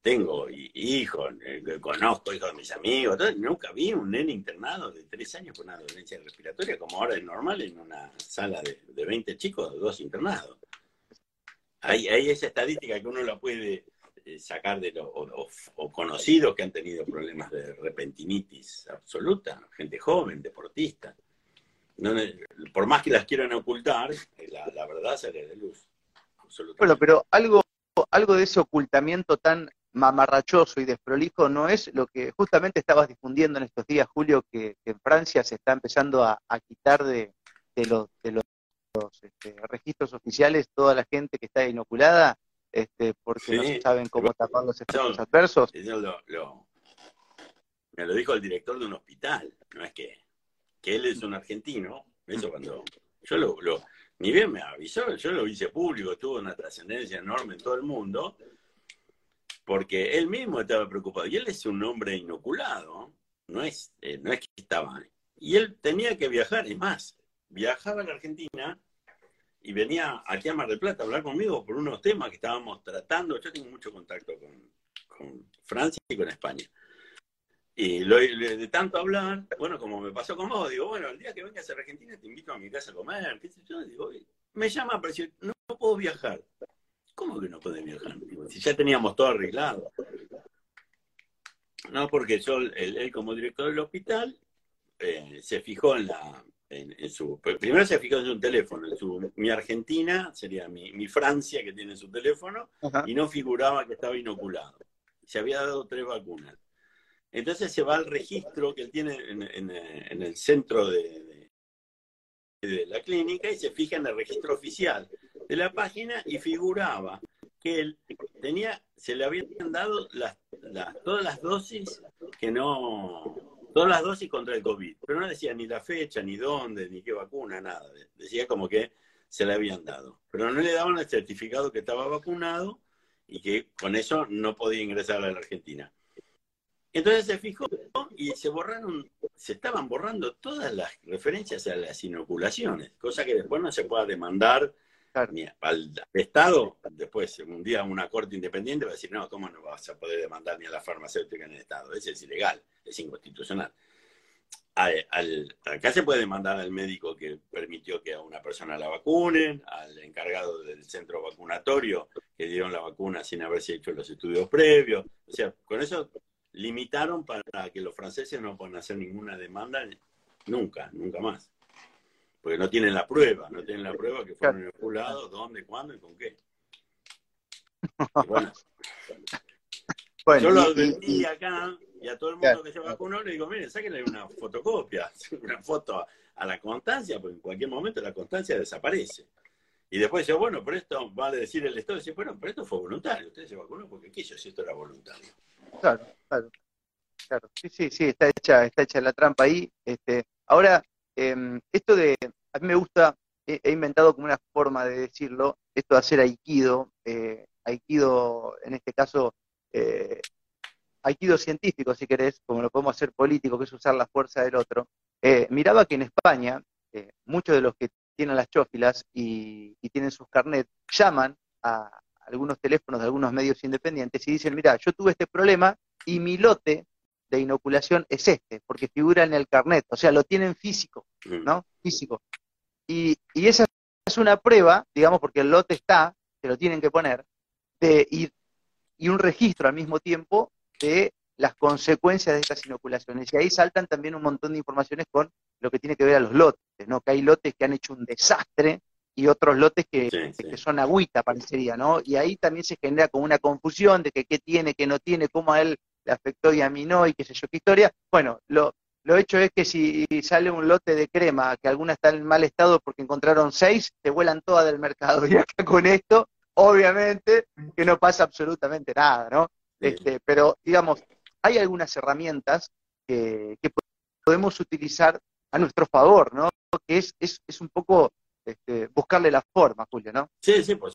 tengo hijos, eh, conozco hijos de mis amigos, nunca vi un nene internado de tres años con una dolencia respiratoria, como ahora es normal en una sala de, de 20 chicos, dos internados. hay, hay esa estadística que uno la puede eh, sacar de los o, conocidos que han tenido problemas de repentinitis absoluta, gente joven, deportista. por más que las quieran ocultar, eh, la, verdad sale de luz. Bueno, pero algo, algo de ese ocultamiento tan mamarrachoso y desprolijo no es lo que justamente estabas difundiendo en estos días, Julio, que, en Francia se está empezando a, quitar de, los, de los, este, registros oficiales toda la gente que está inoculada este, porque no saben cómo tapar los efectos adversos. me lo dijo el director de un hospital, no es que, que él es un argentino, eso cuando yo lo, ni bien me avisó, yo lo hice público, tuvo una trascendencia enorme en todo el mundo, porque él mismo estaba preocupado, y él es un hombre inoculado, no es, eh, no es que estaba, y él tenía que viajar, y más, viajaba a la Argentina y venía aquí a Mar del Plata a hablar conmigo por unos temas que estábamos tratando. Yo tengo mucho contacto con, Francia y con España. Y de tanto hablar, bueno, como me pasó con vos, digo, bueno, el día que vengas a Argentina te invito a mi casa a comer, yo, digo, me llama decir, no, puedo viajar. ¿Cómo que no puedes viajar? si ya teníamos todo arreglado. No, porque yo, él, como director del hospital, eh, se fijó en la, en, su, pues, primero se fijó en su teléfono, en su, mi Argentina sería mi, Francia que tiene su teléfono y no figuraba que estaba inoculado. Se había dado tres vacunas. Entonces se va al registro que él tiene en, el centro de, de, la clínica y se fija en el registro oficial de la página y figuraba que él tenía, se le habían dado todas las dosis que no, todas las dosis contra el COVID, pero no decía ni la fecha, ni dónde, ni qué vacuna, nada. Decía como que se le habían dado. Pero no le daban el certificado que estaba vacunado y que con eso no podía ingresar a la Argentina. Entonces se fijó y se borraron, se estaban borrando todas las referencias a las inoculaciones, cosa que después no se pueda demandar al, Estado, después un día una corte independiente va a decir, no, ¿cómo no vas a poder demandar ni a la farmacéutica en el Estado? Ese es ilegal, es inconstitucional. acá se puede demandar al médico que permitió que a una persona la vacunen, al encargado del centro vacunatorio que dieron la vacuna sin haberse hecho los estudios previos. O sea, con eso limitaron para que los franceses no puedan hacer ninguna demanda nunca, nunca más. Porque no tienen la prueba, no tienen la prueba que fueron inoculados, dónde, cuándo y con qué. bueno. yo lo advertí acá y a todo el mundo que se vacunó le digo, miren, sáquenle una fotocopia, una foto a la constancia, porque en cualquier momento la constancia desaparece. Y después dice, bueno, pero esto va a decir el Estado, dice, bueno, pero esto fue voluntario, usted se vacunó porque quiso, si esto era voluntario. Claro, claro. Claro, sí, sí, sí, está hecha, está hecha la trampa ahí. Este, ahora, Em, esto de, a mí me gusta, he, inventado como una forma de decirlo, esto de hacer aikido, eh, aikido en este caso, eh, aikido científico si querés, como lo podemos hacer político, que es usar la fuerza del otro. Eh, miraba que en España, muchos de los que tienen las chófilas y, y tienen sus carnets, llaman a algunos teléfonos de algunos medios independientes y dicen, mira, yo tuve este problema y mi lote de inoculación es este, porque figura en el carnet, o sea, lo tienen físico, mm. ¿no? Físico. Y, esa es una prueba, digamos, porque el lote está, se lo tienen que poner, de, y, y un registro al mismo tiempo de las consecuencias de estas inoculaciones. Y ahí saltan también un montón de informaciones con lo que tiene que ver a los lotes, ¿no? Que hay lotes que han hecho un desastre y otros lotes que, que, son agüita, parecería, ¿no? Y ahí también se genera como una confusión de que qué tiene, qué no tiene, cómo a él le afectó y a mí no, y qué sé yo qué historia. Bueno, lo, lo hecho es que si sale un lote de crema, que alguna está en mal estado porque encontraron seis, te vuelan todas del mercado. Y acá con esto, obviamente, que no pasa absolutamente nada, ¿no? Este, pero, digamos, hay algunas herramientas que, podemos utilizar a nuestro favor, ¿no? Que es, es, es un poco este, buscarle la forma, Julio, ¿no? Sí, sí, por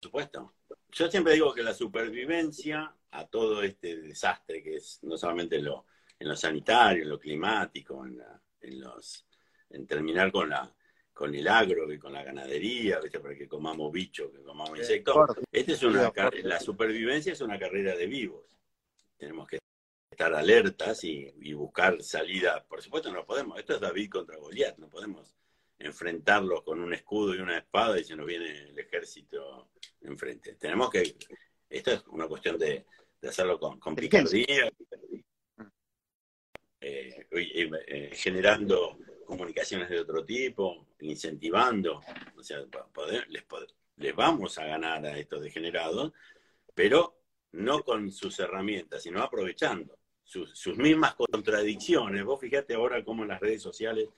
supuesto. Yo siempre digo que la supervivencia a todo este desastre que es no solamente en lo, en lo sanitario, en lo climático, en, en los, en terminar con la con el agro y con la ganadería, para que comamos bichos, que comamos insectos. Este es una, la supervivencia es una carrera de vivos. Tenemos que estar alertas y, y buscar salida. Por supuesto no podemos, esto es David contra Goliat, no podemos enfrentarlos con un escudo y una espada y se nos viene el ejército enfrente. Tenemos que, esto es una cuestión de, hacerlo con, con picardía, eh, eh, generando comunicaciones de otro tipo, incentivando, o sea, les, les vamos a ganar a estos degenerados, pero no con sus herramientas, sino aprovechando sus, mismas contradicciones. Vos fíjate ahora cómo en las redes sociales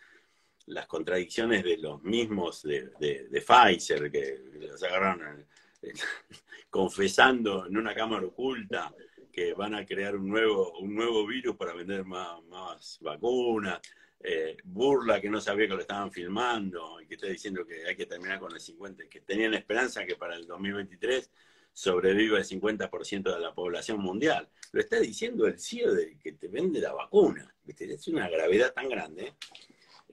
las contradicciones de los mismos de, de, Pfizer, que los agarraron confesando en una cámara oculta que van a crear un nuevo, un nuevo virus para vender más, más vacunas, eh, burla que no sabía que lo estaban filmando y que está diciendo que hay que terminar con el 50, que tenían esperanza que para el 2023 sobreviva el 50% de la población mundial. Lo está diciendo el CEO de que te vende la vacuna. Es una gravedad tan grande.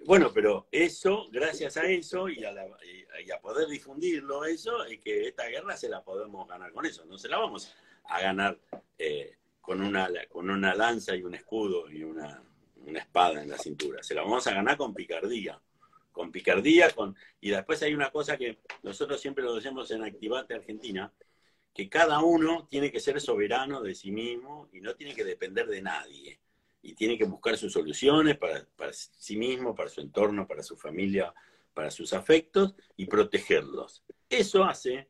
Bueno, pero eso, gracias a eso y a, poder difundirlo, eso, es que esta guerra se la podemos ganar con eso. No se la vamos a ganar eh, con, una, con una lanza y un escudo y una, una espada en la cintura. Se la vamos a ganar con picardía con picardía, con... y después hay una cosa que nosotros siempre lo decimos en Activate Argentina, que cada uno tiene que ser soberano de sí mismo y no tiene que depender de nadie. Y tiene que buscar sus soluciones para, sí mismo, para su entorno, para su familia, para sus afectos y protegerlos. Eso hace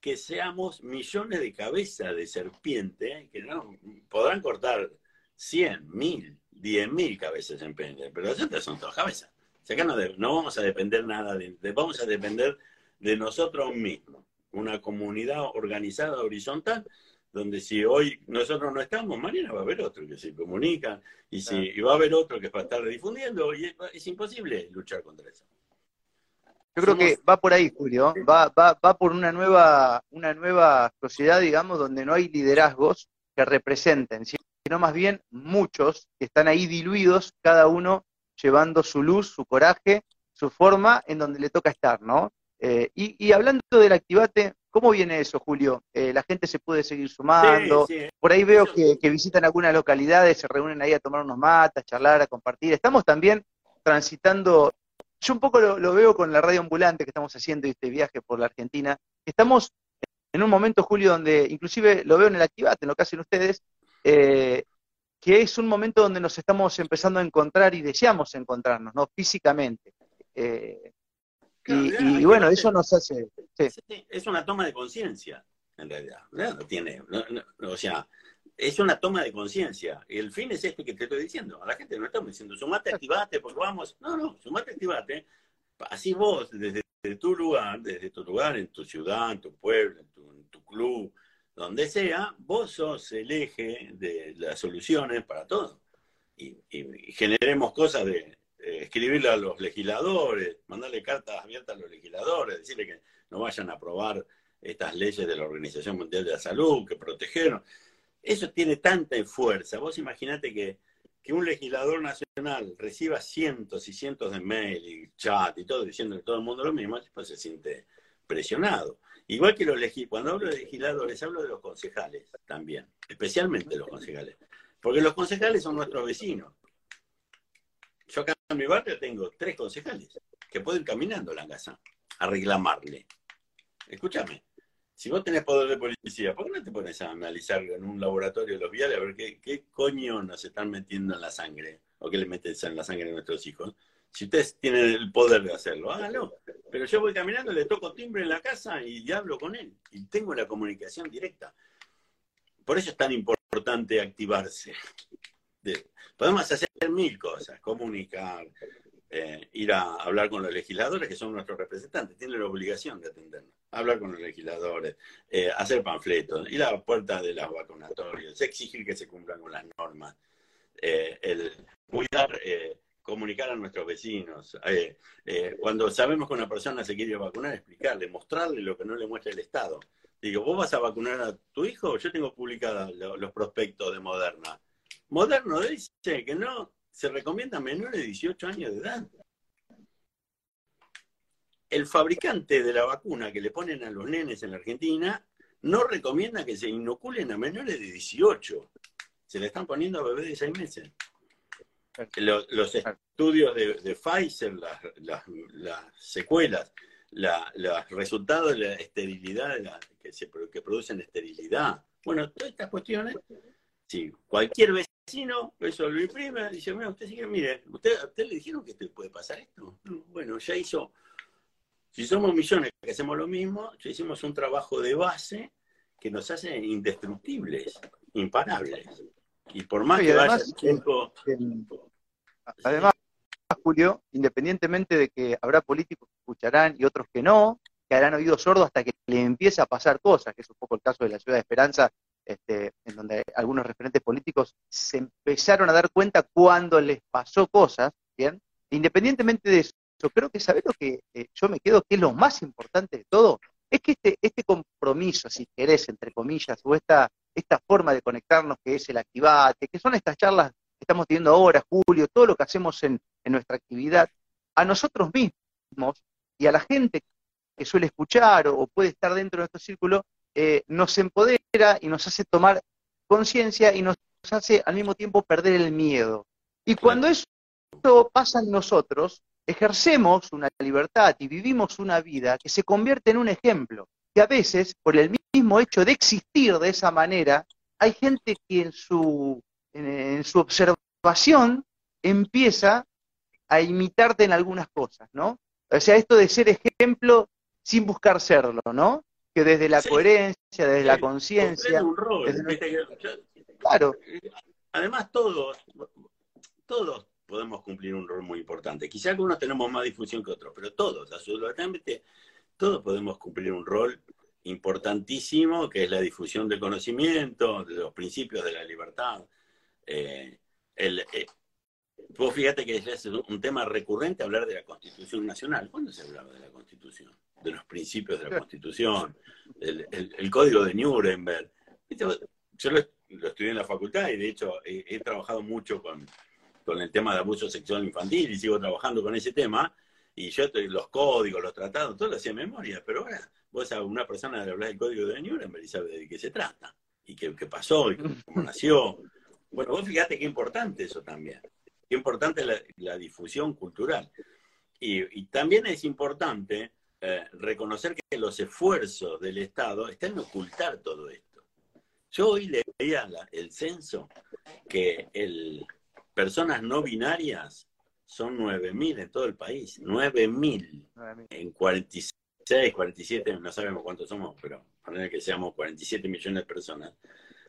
que seamos millones de cabezas de serpiente que no podrán cortar 100, 1000, 10.000 cabezas en pende, pero las otras son todas cabezas. O sea, no, no, vamos a depender nada de, vamos a depender de nosotros mismos una comunidad organizada horizontal, donde si hoy nosotros no estamos, mañana va a haber otro que se comunica, y, si, va a haber otro que va a estar difundiendo, y es, imposible luchar contra eso. Yo creo que va por ahí, Julio, va, va, va por una nueva, una nueva sociedad, digamos, donde no hay liderazgos que representen, sino más bien muchos que están ahí diluidos, cada uno llevando su luz, su coraje, su forma en donde le toca estar, ¿no? Eh, y, hablando del Activate, ¿cómo viene eso, Julio? Eh, ¿La gente se puede seguir sumando? Por ahí veo que, visitan algunas localidades, se reúnen ahí a tomar unos matas, a charlar, a compartir. Estamos también transitando, yo un poco lo, veo con la radio ambulante que estamos haciendo este viaje por la Argentina. Estamos en un momento, Julio, donde inclusive lo veo en el Activate, en lo que hacen ustedes, eh, que es un momento donde nos estamos empezando a encontrar y deseamos encontrarnos, ¿no? Físicamente y, bueno, eso nos hace... Es una toma de conciencia, en realidad. No tiene, o sea, es una toma de conciencia. El fin es este que te estoy diciendo. A la gente no estamos diciendo, sumate, activate, porque vamos. No, no, sumate, activate. Así vos, desde, tu lugar, desde tu lugar, en tu ciudad, en tu pueblo, en tu, en tu club, donde sea, vos sos el eje de las soluciones para todo. y generemos cosas de, eh, escribirle a los legisladores, mandarle cartas abiertas a los legisladores, decirle que no vayan a aprobar estas leyes de la Organización Mundial de la Salud, que protegeron. Eso tiene tanta fuerza. Vos imaginate que, que un legislador nacional reciba cientos y cientos de mail y chat y todo diciendo que todo el mundo lo mismo, después se siente presionado. Igual que los legisladores, cuando hablo de legisladores, hablo de los concejales también, especialmente los concejales. Porque los concejales son nuestros vecinos. En mi barrio tengo tres concejales que pueden ir caminando a la casa a reclamarle. Escúchame, si vos tenés poder de policía, ¿por qué no te pones a analizar en un laboratorio de los viales a ver qué, coño nos están metiendo en la sangre o qué le meten en la sangre a nuestros hijos? Si ustedes tienen el poder de hacerlo, háganlo. Pero yo voy caminando, le toco timbre en la casa y hablo con él. Y tengo la comunicación directa. Por eso es tan importante activarse podemos hacer mil cosas, comunicar, eh, ir a hablar con los legisladores, que son nuestros representantes, tienen la obligación de atendernos, hablar con los legisladores, eh, hacer panfletos, ir a la puerta de las vacunatorias, exigir que se cumplan con las normas, eh, el cuidar, comunicar a nuestros vecinos. cuando sabemos que una persona se quiere vacunar, explicarle, mostrarle lo que no le muestra el Estado. Digo, ¿vos vas a vacunar a tu hijo? Yo tengo publicados los prospectos de Moderna Moderno dice que no se recomienda a menores de 18 años de edad. El fabricante de la vacuna que le ponen a los nenes en la Argentina no recomienda que se inoculen a menores de 18. Se le están poniendo a bebés de 6 meses. Los, estudios de, Pfizer, las, secuelas, los resultados de la esterilidad que, se, que producen esterilidad. Bueno, todas estas cuestiones, si cualquier vecino eso lo imprime, dice, mira, usted sigue, mire, ¿usted, ¿usted le dijeron que puede pasar esto? Bueno, ya hizo, si somos millones que hacemos lo mismo, ya hicimos un trabajo de base que nos hace indestructibles, imparables. Y por más que vaya el tiempo... Además, Julio, independientemente de que habrá políticos que escucharán y otros que no, que harán oído sordo hasta que le empiece a pasar cosas, que es un poco el caso de la Ciudad de Esperanza, este, en donde algunos referentes políticos se empezaron a dar cuenta cuando les pasó cosas, ¿bien? Independientemente de eso, creo que saber lo que eh, yo me quedo, que es lo más importante de todo, es que este, este compromiso, si querés, entre comillas, o esta, esta forma de conectarnos que es el activate, que son estas charlas que estamos teniendo ahora, Julio, todo lo que hacemos en, en nuestra actividad, a nosotros mismos y a la gente que suele escuchar o, puede estar dentro de nuestro círculo, eh, nos empodera y nos hace tomar conciencia y nos hace al mismo tiempo perder el miedo. Y cuando eso pasa en nosotros, ejercemos una libertad y vivimos una vida que se convierte en un ejemplo, que a veces, por el mismo hecho de existir de esa manera, hay gente que en su, en su observación empieza a imitarte en algunas cosas, ¿no? O sea, esto de ser ejemplo sin buscar serlo, ¿no? Que desde la coherencia, desde la conciencia. Claro. Además, todos, todos podemos cumplir un rol muy importante. Quizá algunos tenemos más difusión que otros, pero todos, absolutamente, todos podemos cumplir un rol importantísimo, que es la difusión del conocimiento, de los principios de la libertad. Eh, el, eh, Vos fíjate que es un tema recurrente hablar de la Constitución Nacional. ¿Cuándo se hablaba de la Constitución? De los principios de la Constitución, el, Código de Nuremberg. Yo lo, estudié en la facultad y de hecho he, trabajado mucho con, el tema de abuso sexual infantil y sigo trabajando con ese tema. Y yo los códigos, los tratados, todo lo hacía en memoria. Pero ahora vos a una persona le hablas del Código de Nuremberg y sabe de qué se trata. Y qué, qué pasó y cómo nació. Bueno, vos fíjate qué importante eso también. Qué importante la, la difusión cultural. Y, también es importante eh, reconocer que los esfuerzos del Estado están en ocultar todo esto. Yo hoy leía el censo que el, personas no binarias son 9.000 en todo el país. 9.000 en 46, 47, no sabemos cuántos somos, pero poner que seamos 47 millones de personas.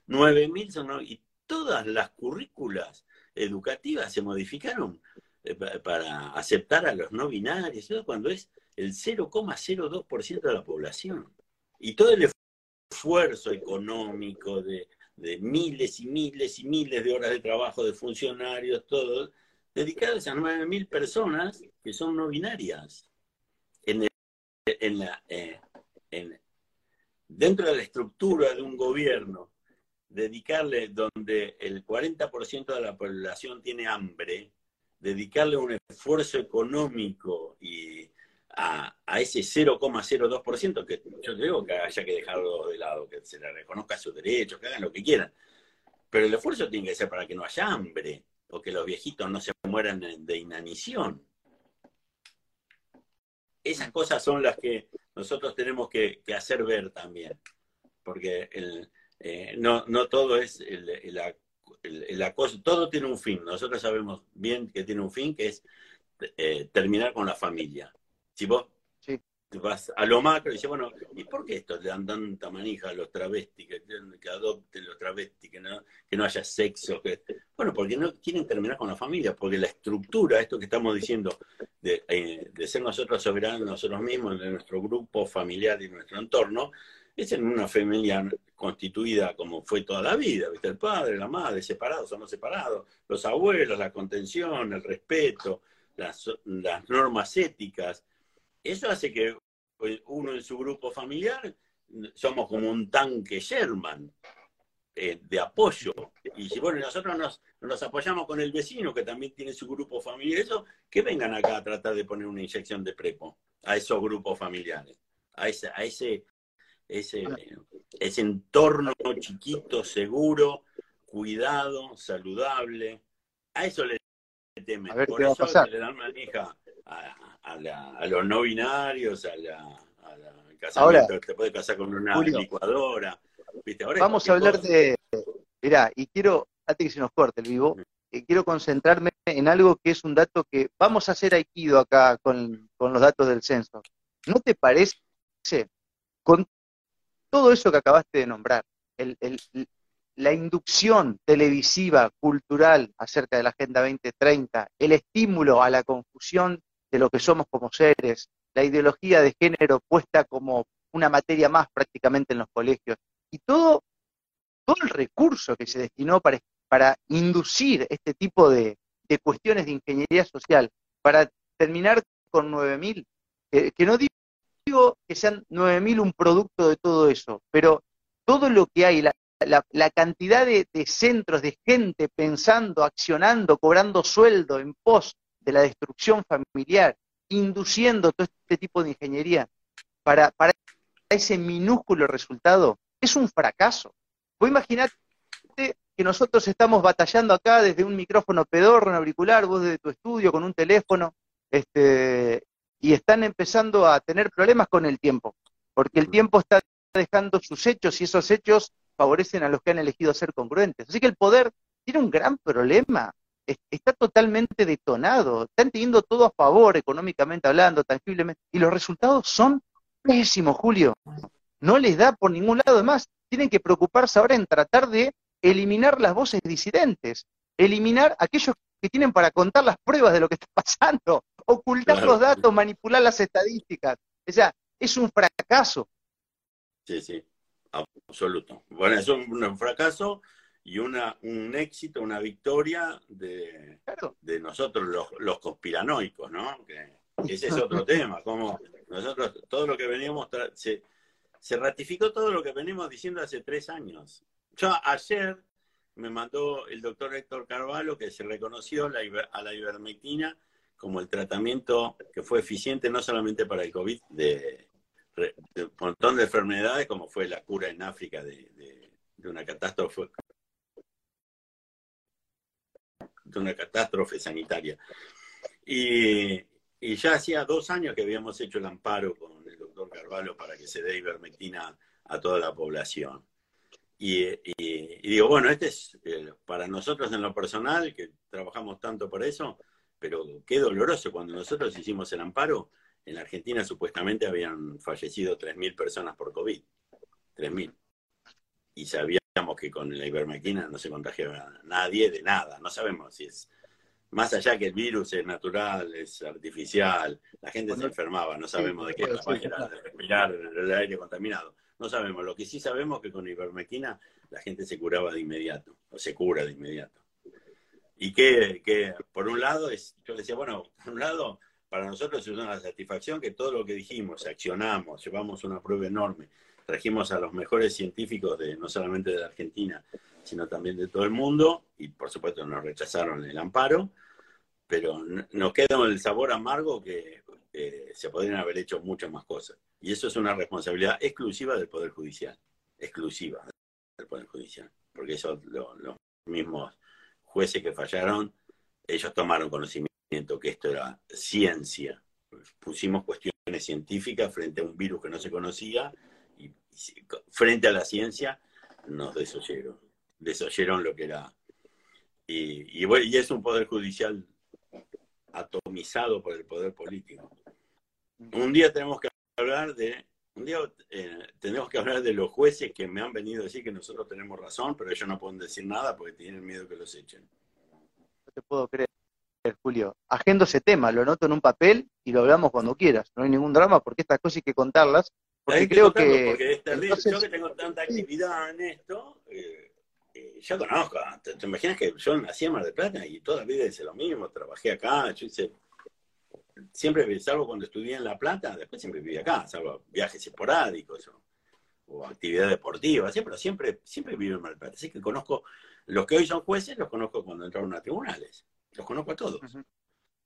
9.000 son, y todas las currículas educativas se modificaron eh, para aceptar a los no binarios, cuando es el 0,02% de la población. Y todo el esfuerzo económico de, miles y miles y miles de horas de trabajo de funcionarios, todos, dedicados a 9.000 personas que son no binarias. En, la, eh, dentro de la estructura de un gobierno dedicarle donde el 40% de la población tiene hambre, dedicarle un esfuerzo económico y a, ese 0,02%, que yo digo que haya que dejarlo de lado, que se le reconozca sus derechos, que hagan lo que quieran. Pero el esfuerzo tiene que ser para que no haya hambre, o que los viejitos no se mueran de inanición. Esas cosas son las que nosotros tenemos que, hacer ver también, porque eh, no, todo es el, el, todo tiene un fin. Nosotros sabemos bien que tiene un fin, que es eh, terminar con la familia. Si vos vas a lo macro y dices, bueno, ¿y por qué esto le dan tanta manija a los travestis, que, adopten los travestis, que no, que no haya sexo? Que... Bueno, porque no quieren terminar con la familia, porque la estructura, esto que estamos diciendo, de, eh, de ser nosotros soberanos nosotros mismos, de nuestro grupo familiar y nuestro entorno, es en una familia constituida como fue toda la vida, ¿viste? El padre, la madre, separados o no separados, los abuelos, la contención, el respeto, las, normas éticas. Eso hace que pues, uno en su grupo familiar somos como un tanque Sherman eh, de apoyo. Y si bueno, nosotros nos, nos, apoyamos con el vecino que también tiene su grupo familiar, eso, que vengan acá a tratar de poner una inyección de prepo a esos grupos familiares, a ese, a ese ese, ese entorno chiquito, seguro, cuidado, saludable. A eso le temen. Por eso le dan manija a, a, los no binarios, a la, casamiento te puedes casar con una licuadora. vamos a hablar de. Mirá, y quiero, antes que se nos corte el vivo, eh, quiero concentrarme en algo que es un dato que vamos a hacer aikido acá con, con los datos del censo. ¿No te parece, con todo eso que acabaste de nombrar, el, la inducción televisiva, cultural acerca de la Agenda 2030, el estímulo a la confusión de lo que somos como seres, la ideología de género puesta como una materia más prácticamente en los colegios, y todo, todo el recurso que se destinó para, para inducir este tipo de, cuestiones de ingeniería social, para terminar con 9.000, que no digo que sean 9.000 un producto de todo eso, pero todo lo que hay, la, la, cantidad de, centros, de gente pensando, accionando, cobrando sueldo en pos de la destrucción familiar, induciendo todo este tipo de ingeniería para, ese minúsculo resultado, es un fracaso. Vos imaginate que nosotros estamos batallando acá desde un micrófono pedorro, un auricular, vos desde tu estudio con un teléfono, este, y están empezando a tener problemas con el tiempo, porque el tiempo está dejando sus hechos y esos hechos favorecen a los que han elegido ser congruentes. Así que el poder tiene un gran problema, está totalmente detonado, están teniendo todo a favor económicamente hablando, tangiblemente, y los resultados son pésimos, Julio. No les da por ningún lado más. Tienen que preocuparse ahora en tratar de eliminar las voces disidentes, eliminar aquellos que tienen para contar las pruebas de lo que está pasando, ocultar los datos, manipular las estadísticas. O sea, es un fracaso. Sí, sí absoluto. Bueno, es un, fracaso y una, un éxito, una victoria de, de nosotros los, los, conspiranoicos, ¿no? Que ese es otro tema, como nosotros, todo lo que veníamos, se, se ratificó todo lo que venimos diciendo hace tres años. Yo ayer me mandó el doctor Héctor Carvalho que se reconoció la, a la ivermectina como el tratamiento que fue eficiente no solamente para el COVID de, un montón de enfermedades, como fue la cura en África de, una catástrofe una catástrofe sanitaria. Y, ya hacía dos años que habíamos hecho el amparo con el doctor Carvalho para que se dé ivermectina a toda la población. Y, digo, bueno, este es eh, para nosotros en lo personal, que trabajamos tanto por eso, pero qué doloroso cuando nosotros hicimos el amparo, en Argentina supuestamente habían fallecido 3.000 personas por COVID. 3.000. Y sabíamos que con la ivermectina no se contagiaba nadie de nada. No sabemos si es más allá que el virus es natural, es artificial, la gente se enfermaba, no sabemos de qué era de respirar el aire contaminado. No sabemos. Lo que sí sabemos es que con ivermectina la gente se curaba de inmediato, o se cura de inmediato. Y que, que por un lado, es, yo decía, bueno, por un lado, para nosotros es una satisfacción que todo lo que dijimos, accionamos, llevamos una prueba enorme, trajimos a los mejores científicos de no solamente de la Argentina, sino también de todo el mundo, y por supuesto nos rechazaron el amparo, pero nos queda el sabor amargo que se podrían haber hecho muchas más cosas. Y eso es una responsabilidad exclusiva del Poder Judicial, exclusiva del Poder Judicial, porque eso los mismos jueces que fallaron, ellos tomaron conocimiento que esto era ciencia. Pusimos cuestiones científicas frente a un virus que no se conocía frente a la ciencia nos desoyeron. Desoyeron lo que era. Y, es un poder judicial atomizado por el poder político. Un día tenemos que hablar de un día eh, tenemos que hablar de los jueces que me han venido a decir que nosotros tenemos razón, pero ellos no pueden decir nada porque tienen miedo que los echen. No te puedo creer. Julio. Agendo ese tema, lo anoto en un papel y lo hablamos cuando quieras. No hay ningún drama porque estas cosas hay que contarlas. Porque creo que. Porque es yo que tengo tanta actividad en esto, eh, eh, ya conozco. ¿Te, imaginas que yo nací en Mar del Plata y toda la vida hice lo mismo? Trabajé acá, yo hice. Siempre, salvo cuando estudié en La Plata, después siempre viví acá, salvo viajes esporádicos o, actividad deportiva, siempre, siempre, siempre viví en Mar del Plata. Así que conozco, los que hoy son jueces, los conozco cuando entraron a tribunales. Los conozco a todos.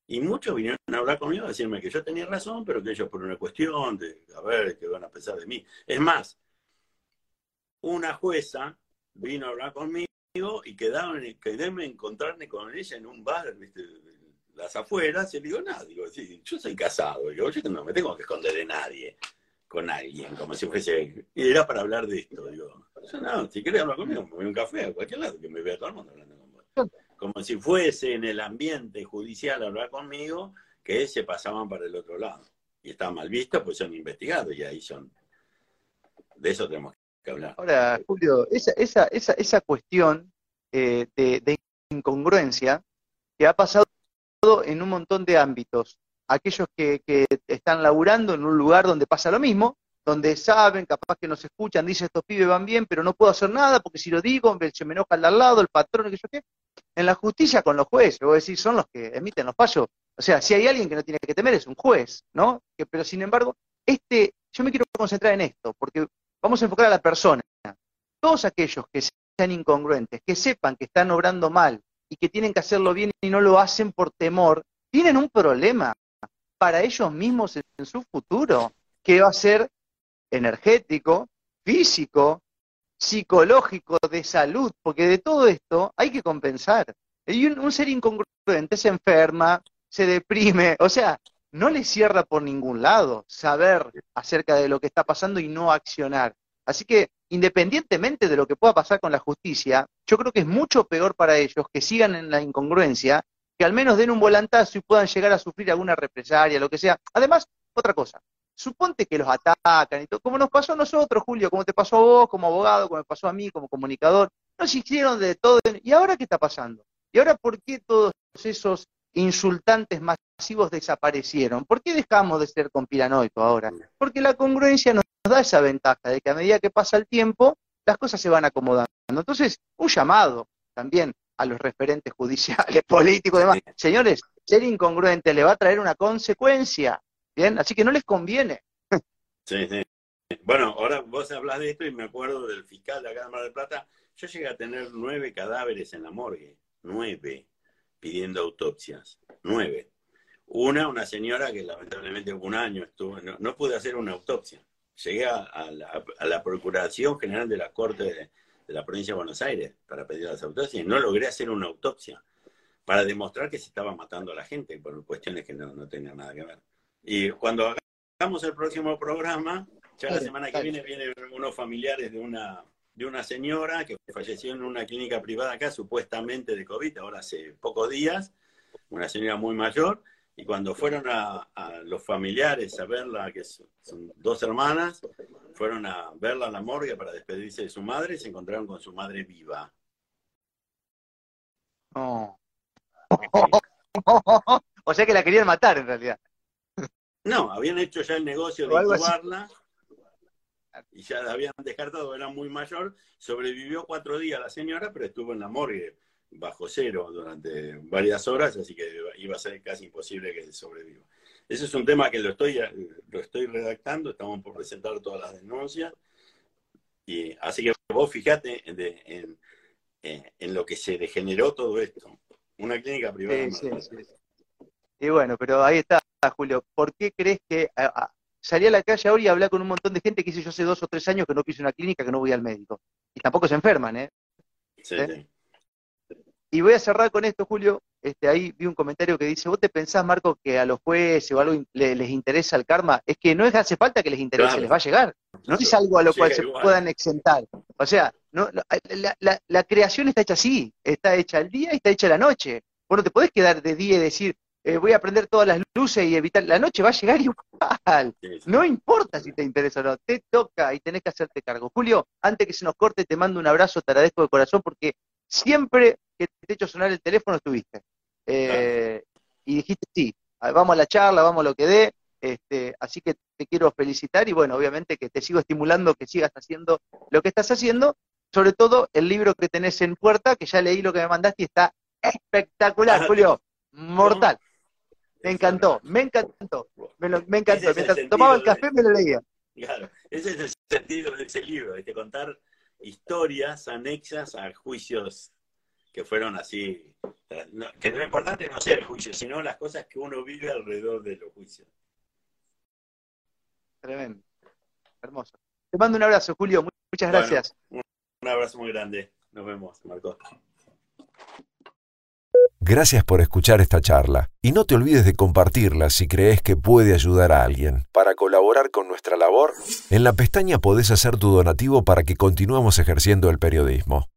Y muchos vinieron a hablar conmigo a decirme que yo tenía razón, pero que ellos por una cuestión de a ver qué van a pensar de mí. Es más, una jueza vino a hablar conmigo y quedaron, quedéme encontrarme con ella en un bar, ¿viste? las afueras, y le digo, nada, digo, sí, yo soy casado, yo no me tengo que esconder de nadie. con alguien, como si fuese, y era para hablar de esto, digo, no, si querés hablar conmigo, me voy a un café a cualquier lado, que me vea todo el mundo hablando. Como si fuese en el ambiente judicial hablar conmigo, que se pasaban para el otro lado. Y está mal visto, pues son investigados y ahí son. De eso tenemos que hablar. Ahora, Julio, esa, esa, esa, esa cuestión eh, de, de incongruencia que ha pasado en un montón de ámbitos aquellos que, están laburando en un lugar donde pasa lo mismo, donde saben, capaz que nos escuchan, dicen estos pibes van bien, pero no puedo hacer nada porque si lo digo, se me enoja el al lado, el patrón, que yo qué. En la justicia con los jueces, vos decís, son los que emiten los fallos. O sea, si hay alguien que no tiene que temer es un juez, ¿no? Que, pero sin embargo, este, yo me quiero concentrar en esto, porque vamos a enfocar a la persona. Todos aquellos que sean incongruentes, que sepan que están obrando mal y que tienen que hacerlo bien y no lo hacen por temor, tienen un problema para ellos mismos en su futuro, que va a ser energético, físico, psicológico, de salud, porque de todo esto hay que compensar. Y un, ser incongruente se enferma, se deprime, o sea, no le cierra por ningún lado saber acerca de lo que está pasando y no accionar. Así que, independientemente de lo que pueda pasar con la justicia, yo creo que es mucho peor para ellos que sigan en la incongruencia que al menos den un volantazo y puedan llegar a sufrir alguna represalia, lo que sea. Además, otra cosa, suponte que los atacan y todo, como nos pasó a nosotros, Julio, como te pasó a vos como abogado, como me pasó a mí como comunicador, nos hicieron de todo. ¿Y ahora qué está pasando? ¿Y ahora por qué todos esos insultantes masivos desaparecieron? ¿Por qué dejamos de ser conspiranoicos ahora? Porque la congruencia nos da esa ventaja de que a medida que pasa el tiempo, las cosas se van acomodando. Entonces, un llamado también a los referentes judiciales, políticos y demás. Señores, ser incongruente le va a traer una consecuencia, ¿bien? Así que no les conviene. Sí, sí. Bueno, ahora vos hablas de esto y me acuerdo del fiscal de acá de Mar del Plata. Yo llegué a tener nueve cadáveres en la morgue, nueve, pidiendo autopsias, nueve. Una, una señora que lamentablemente un año estuvo, no, pude hacer una autopsia. Llegué a, la, Procuración General de la Corte de, de la provincia de Buenos Aires para pedir las autopsias y no logré hacer una autopsia para demostrar que se estaba matando a la gente por cuestiones que no, tenían nada que ver. Y cuando hagamos el próximo programa, ya la semana que viene vienen unos familiares de una, de una señora que falleció en una clínica privada acá, supuestamente de COVID, ahora hace pocos días, una señora muy mayor, y cuando fueron a, los familiares a verla, que son, dos hermanas, fueron a verla a la morgue para despedirse de su madre y se encontraron con su madre viva. o sea que la querían matar en realidad. No, habían hecho ya el negocio de intubarla y ya la habían descartado, era muy mayor. Sobrevivió cuatro días la señora, pero estuvo en la morgue bajo cero durante varias horas, así que iba a ser casi imposible que sobreviva. Ese es un tema que lo estoy, lo estoy redactando, estamos por presentar todas las denuncias. Y, así que vos fijate en, en, lo que se degeneró todo esto. Una clínica privada. Sí, sí, Y bueno, pero ahí está, Julio. ¿Por qué crees que salí a la calle ahora y hablé con un montón de gente que hice yo hace dos o tres años que no pise una clínica, que no voy al médico? Y tampoco se enferman, ¿eh? Sí, ¿Eh? sí. Y voy a cerrar con esto, Julio. Este, ahí vi un comentario que dice, ¿vos te pensás, Marco, que a los jueces o algo les interesa el karma? Es que no es hace falta que les interese, les va a llegar. No es algo a lo cual se puedan exentar. O sea, no, la, creación está hecha así, está hecha el día y está hecha la noche. Vos no te podés quedar de día y decir, eh, voy a prender todas las luces y evitar. La noche va a llegar igual. No importa si te interesa o no, te toca y tenés que hacerte cargo. Julio, antes que se nos corte, te mando un abrazo, te agradezco de corazón porque siempre que te he hecho sonar el teléfono estuviste. Eh, y dijiste, sí, vamos a la charla, vamos a lo que dé. Este, así que te quiero felicitar y bueno, obviamente que te sigo estimulando que sigas haciendo lo que estás haciendo, sobre todo el libro que tenés en puerta, que ya leí lo que me mandaste y está espectacular, Julio, mortal. Me encantó, me encantó, me, encantó. Mientras tomaba el café me lo leía. Claro, ese es el sentido de ese libro, de contar historias anexas a juicios que fueron así. que lo importante no sea el juicio, sino las cosas que uno vive alrededor de los juicios. Tremendo. Hermoso. Te mando un abrazo, Julio. Muchas gracias. un abrazo muy grande. Nos vemos, Marco. Gracias por escuchar esta charla y no te olvides de compartirla si crees que puede ayudar a alguien. Para colaborar con nuestra labor, en la pestaña podés hacer tu donativo para que continuemos ejerciendo el periodismo.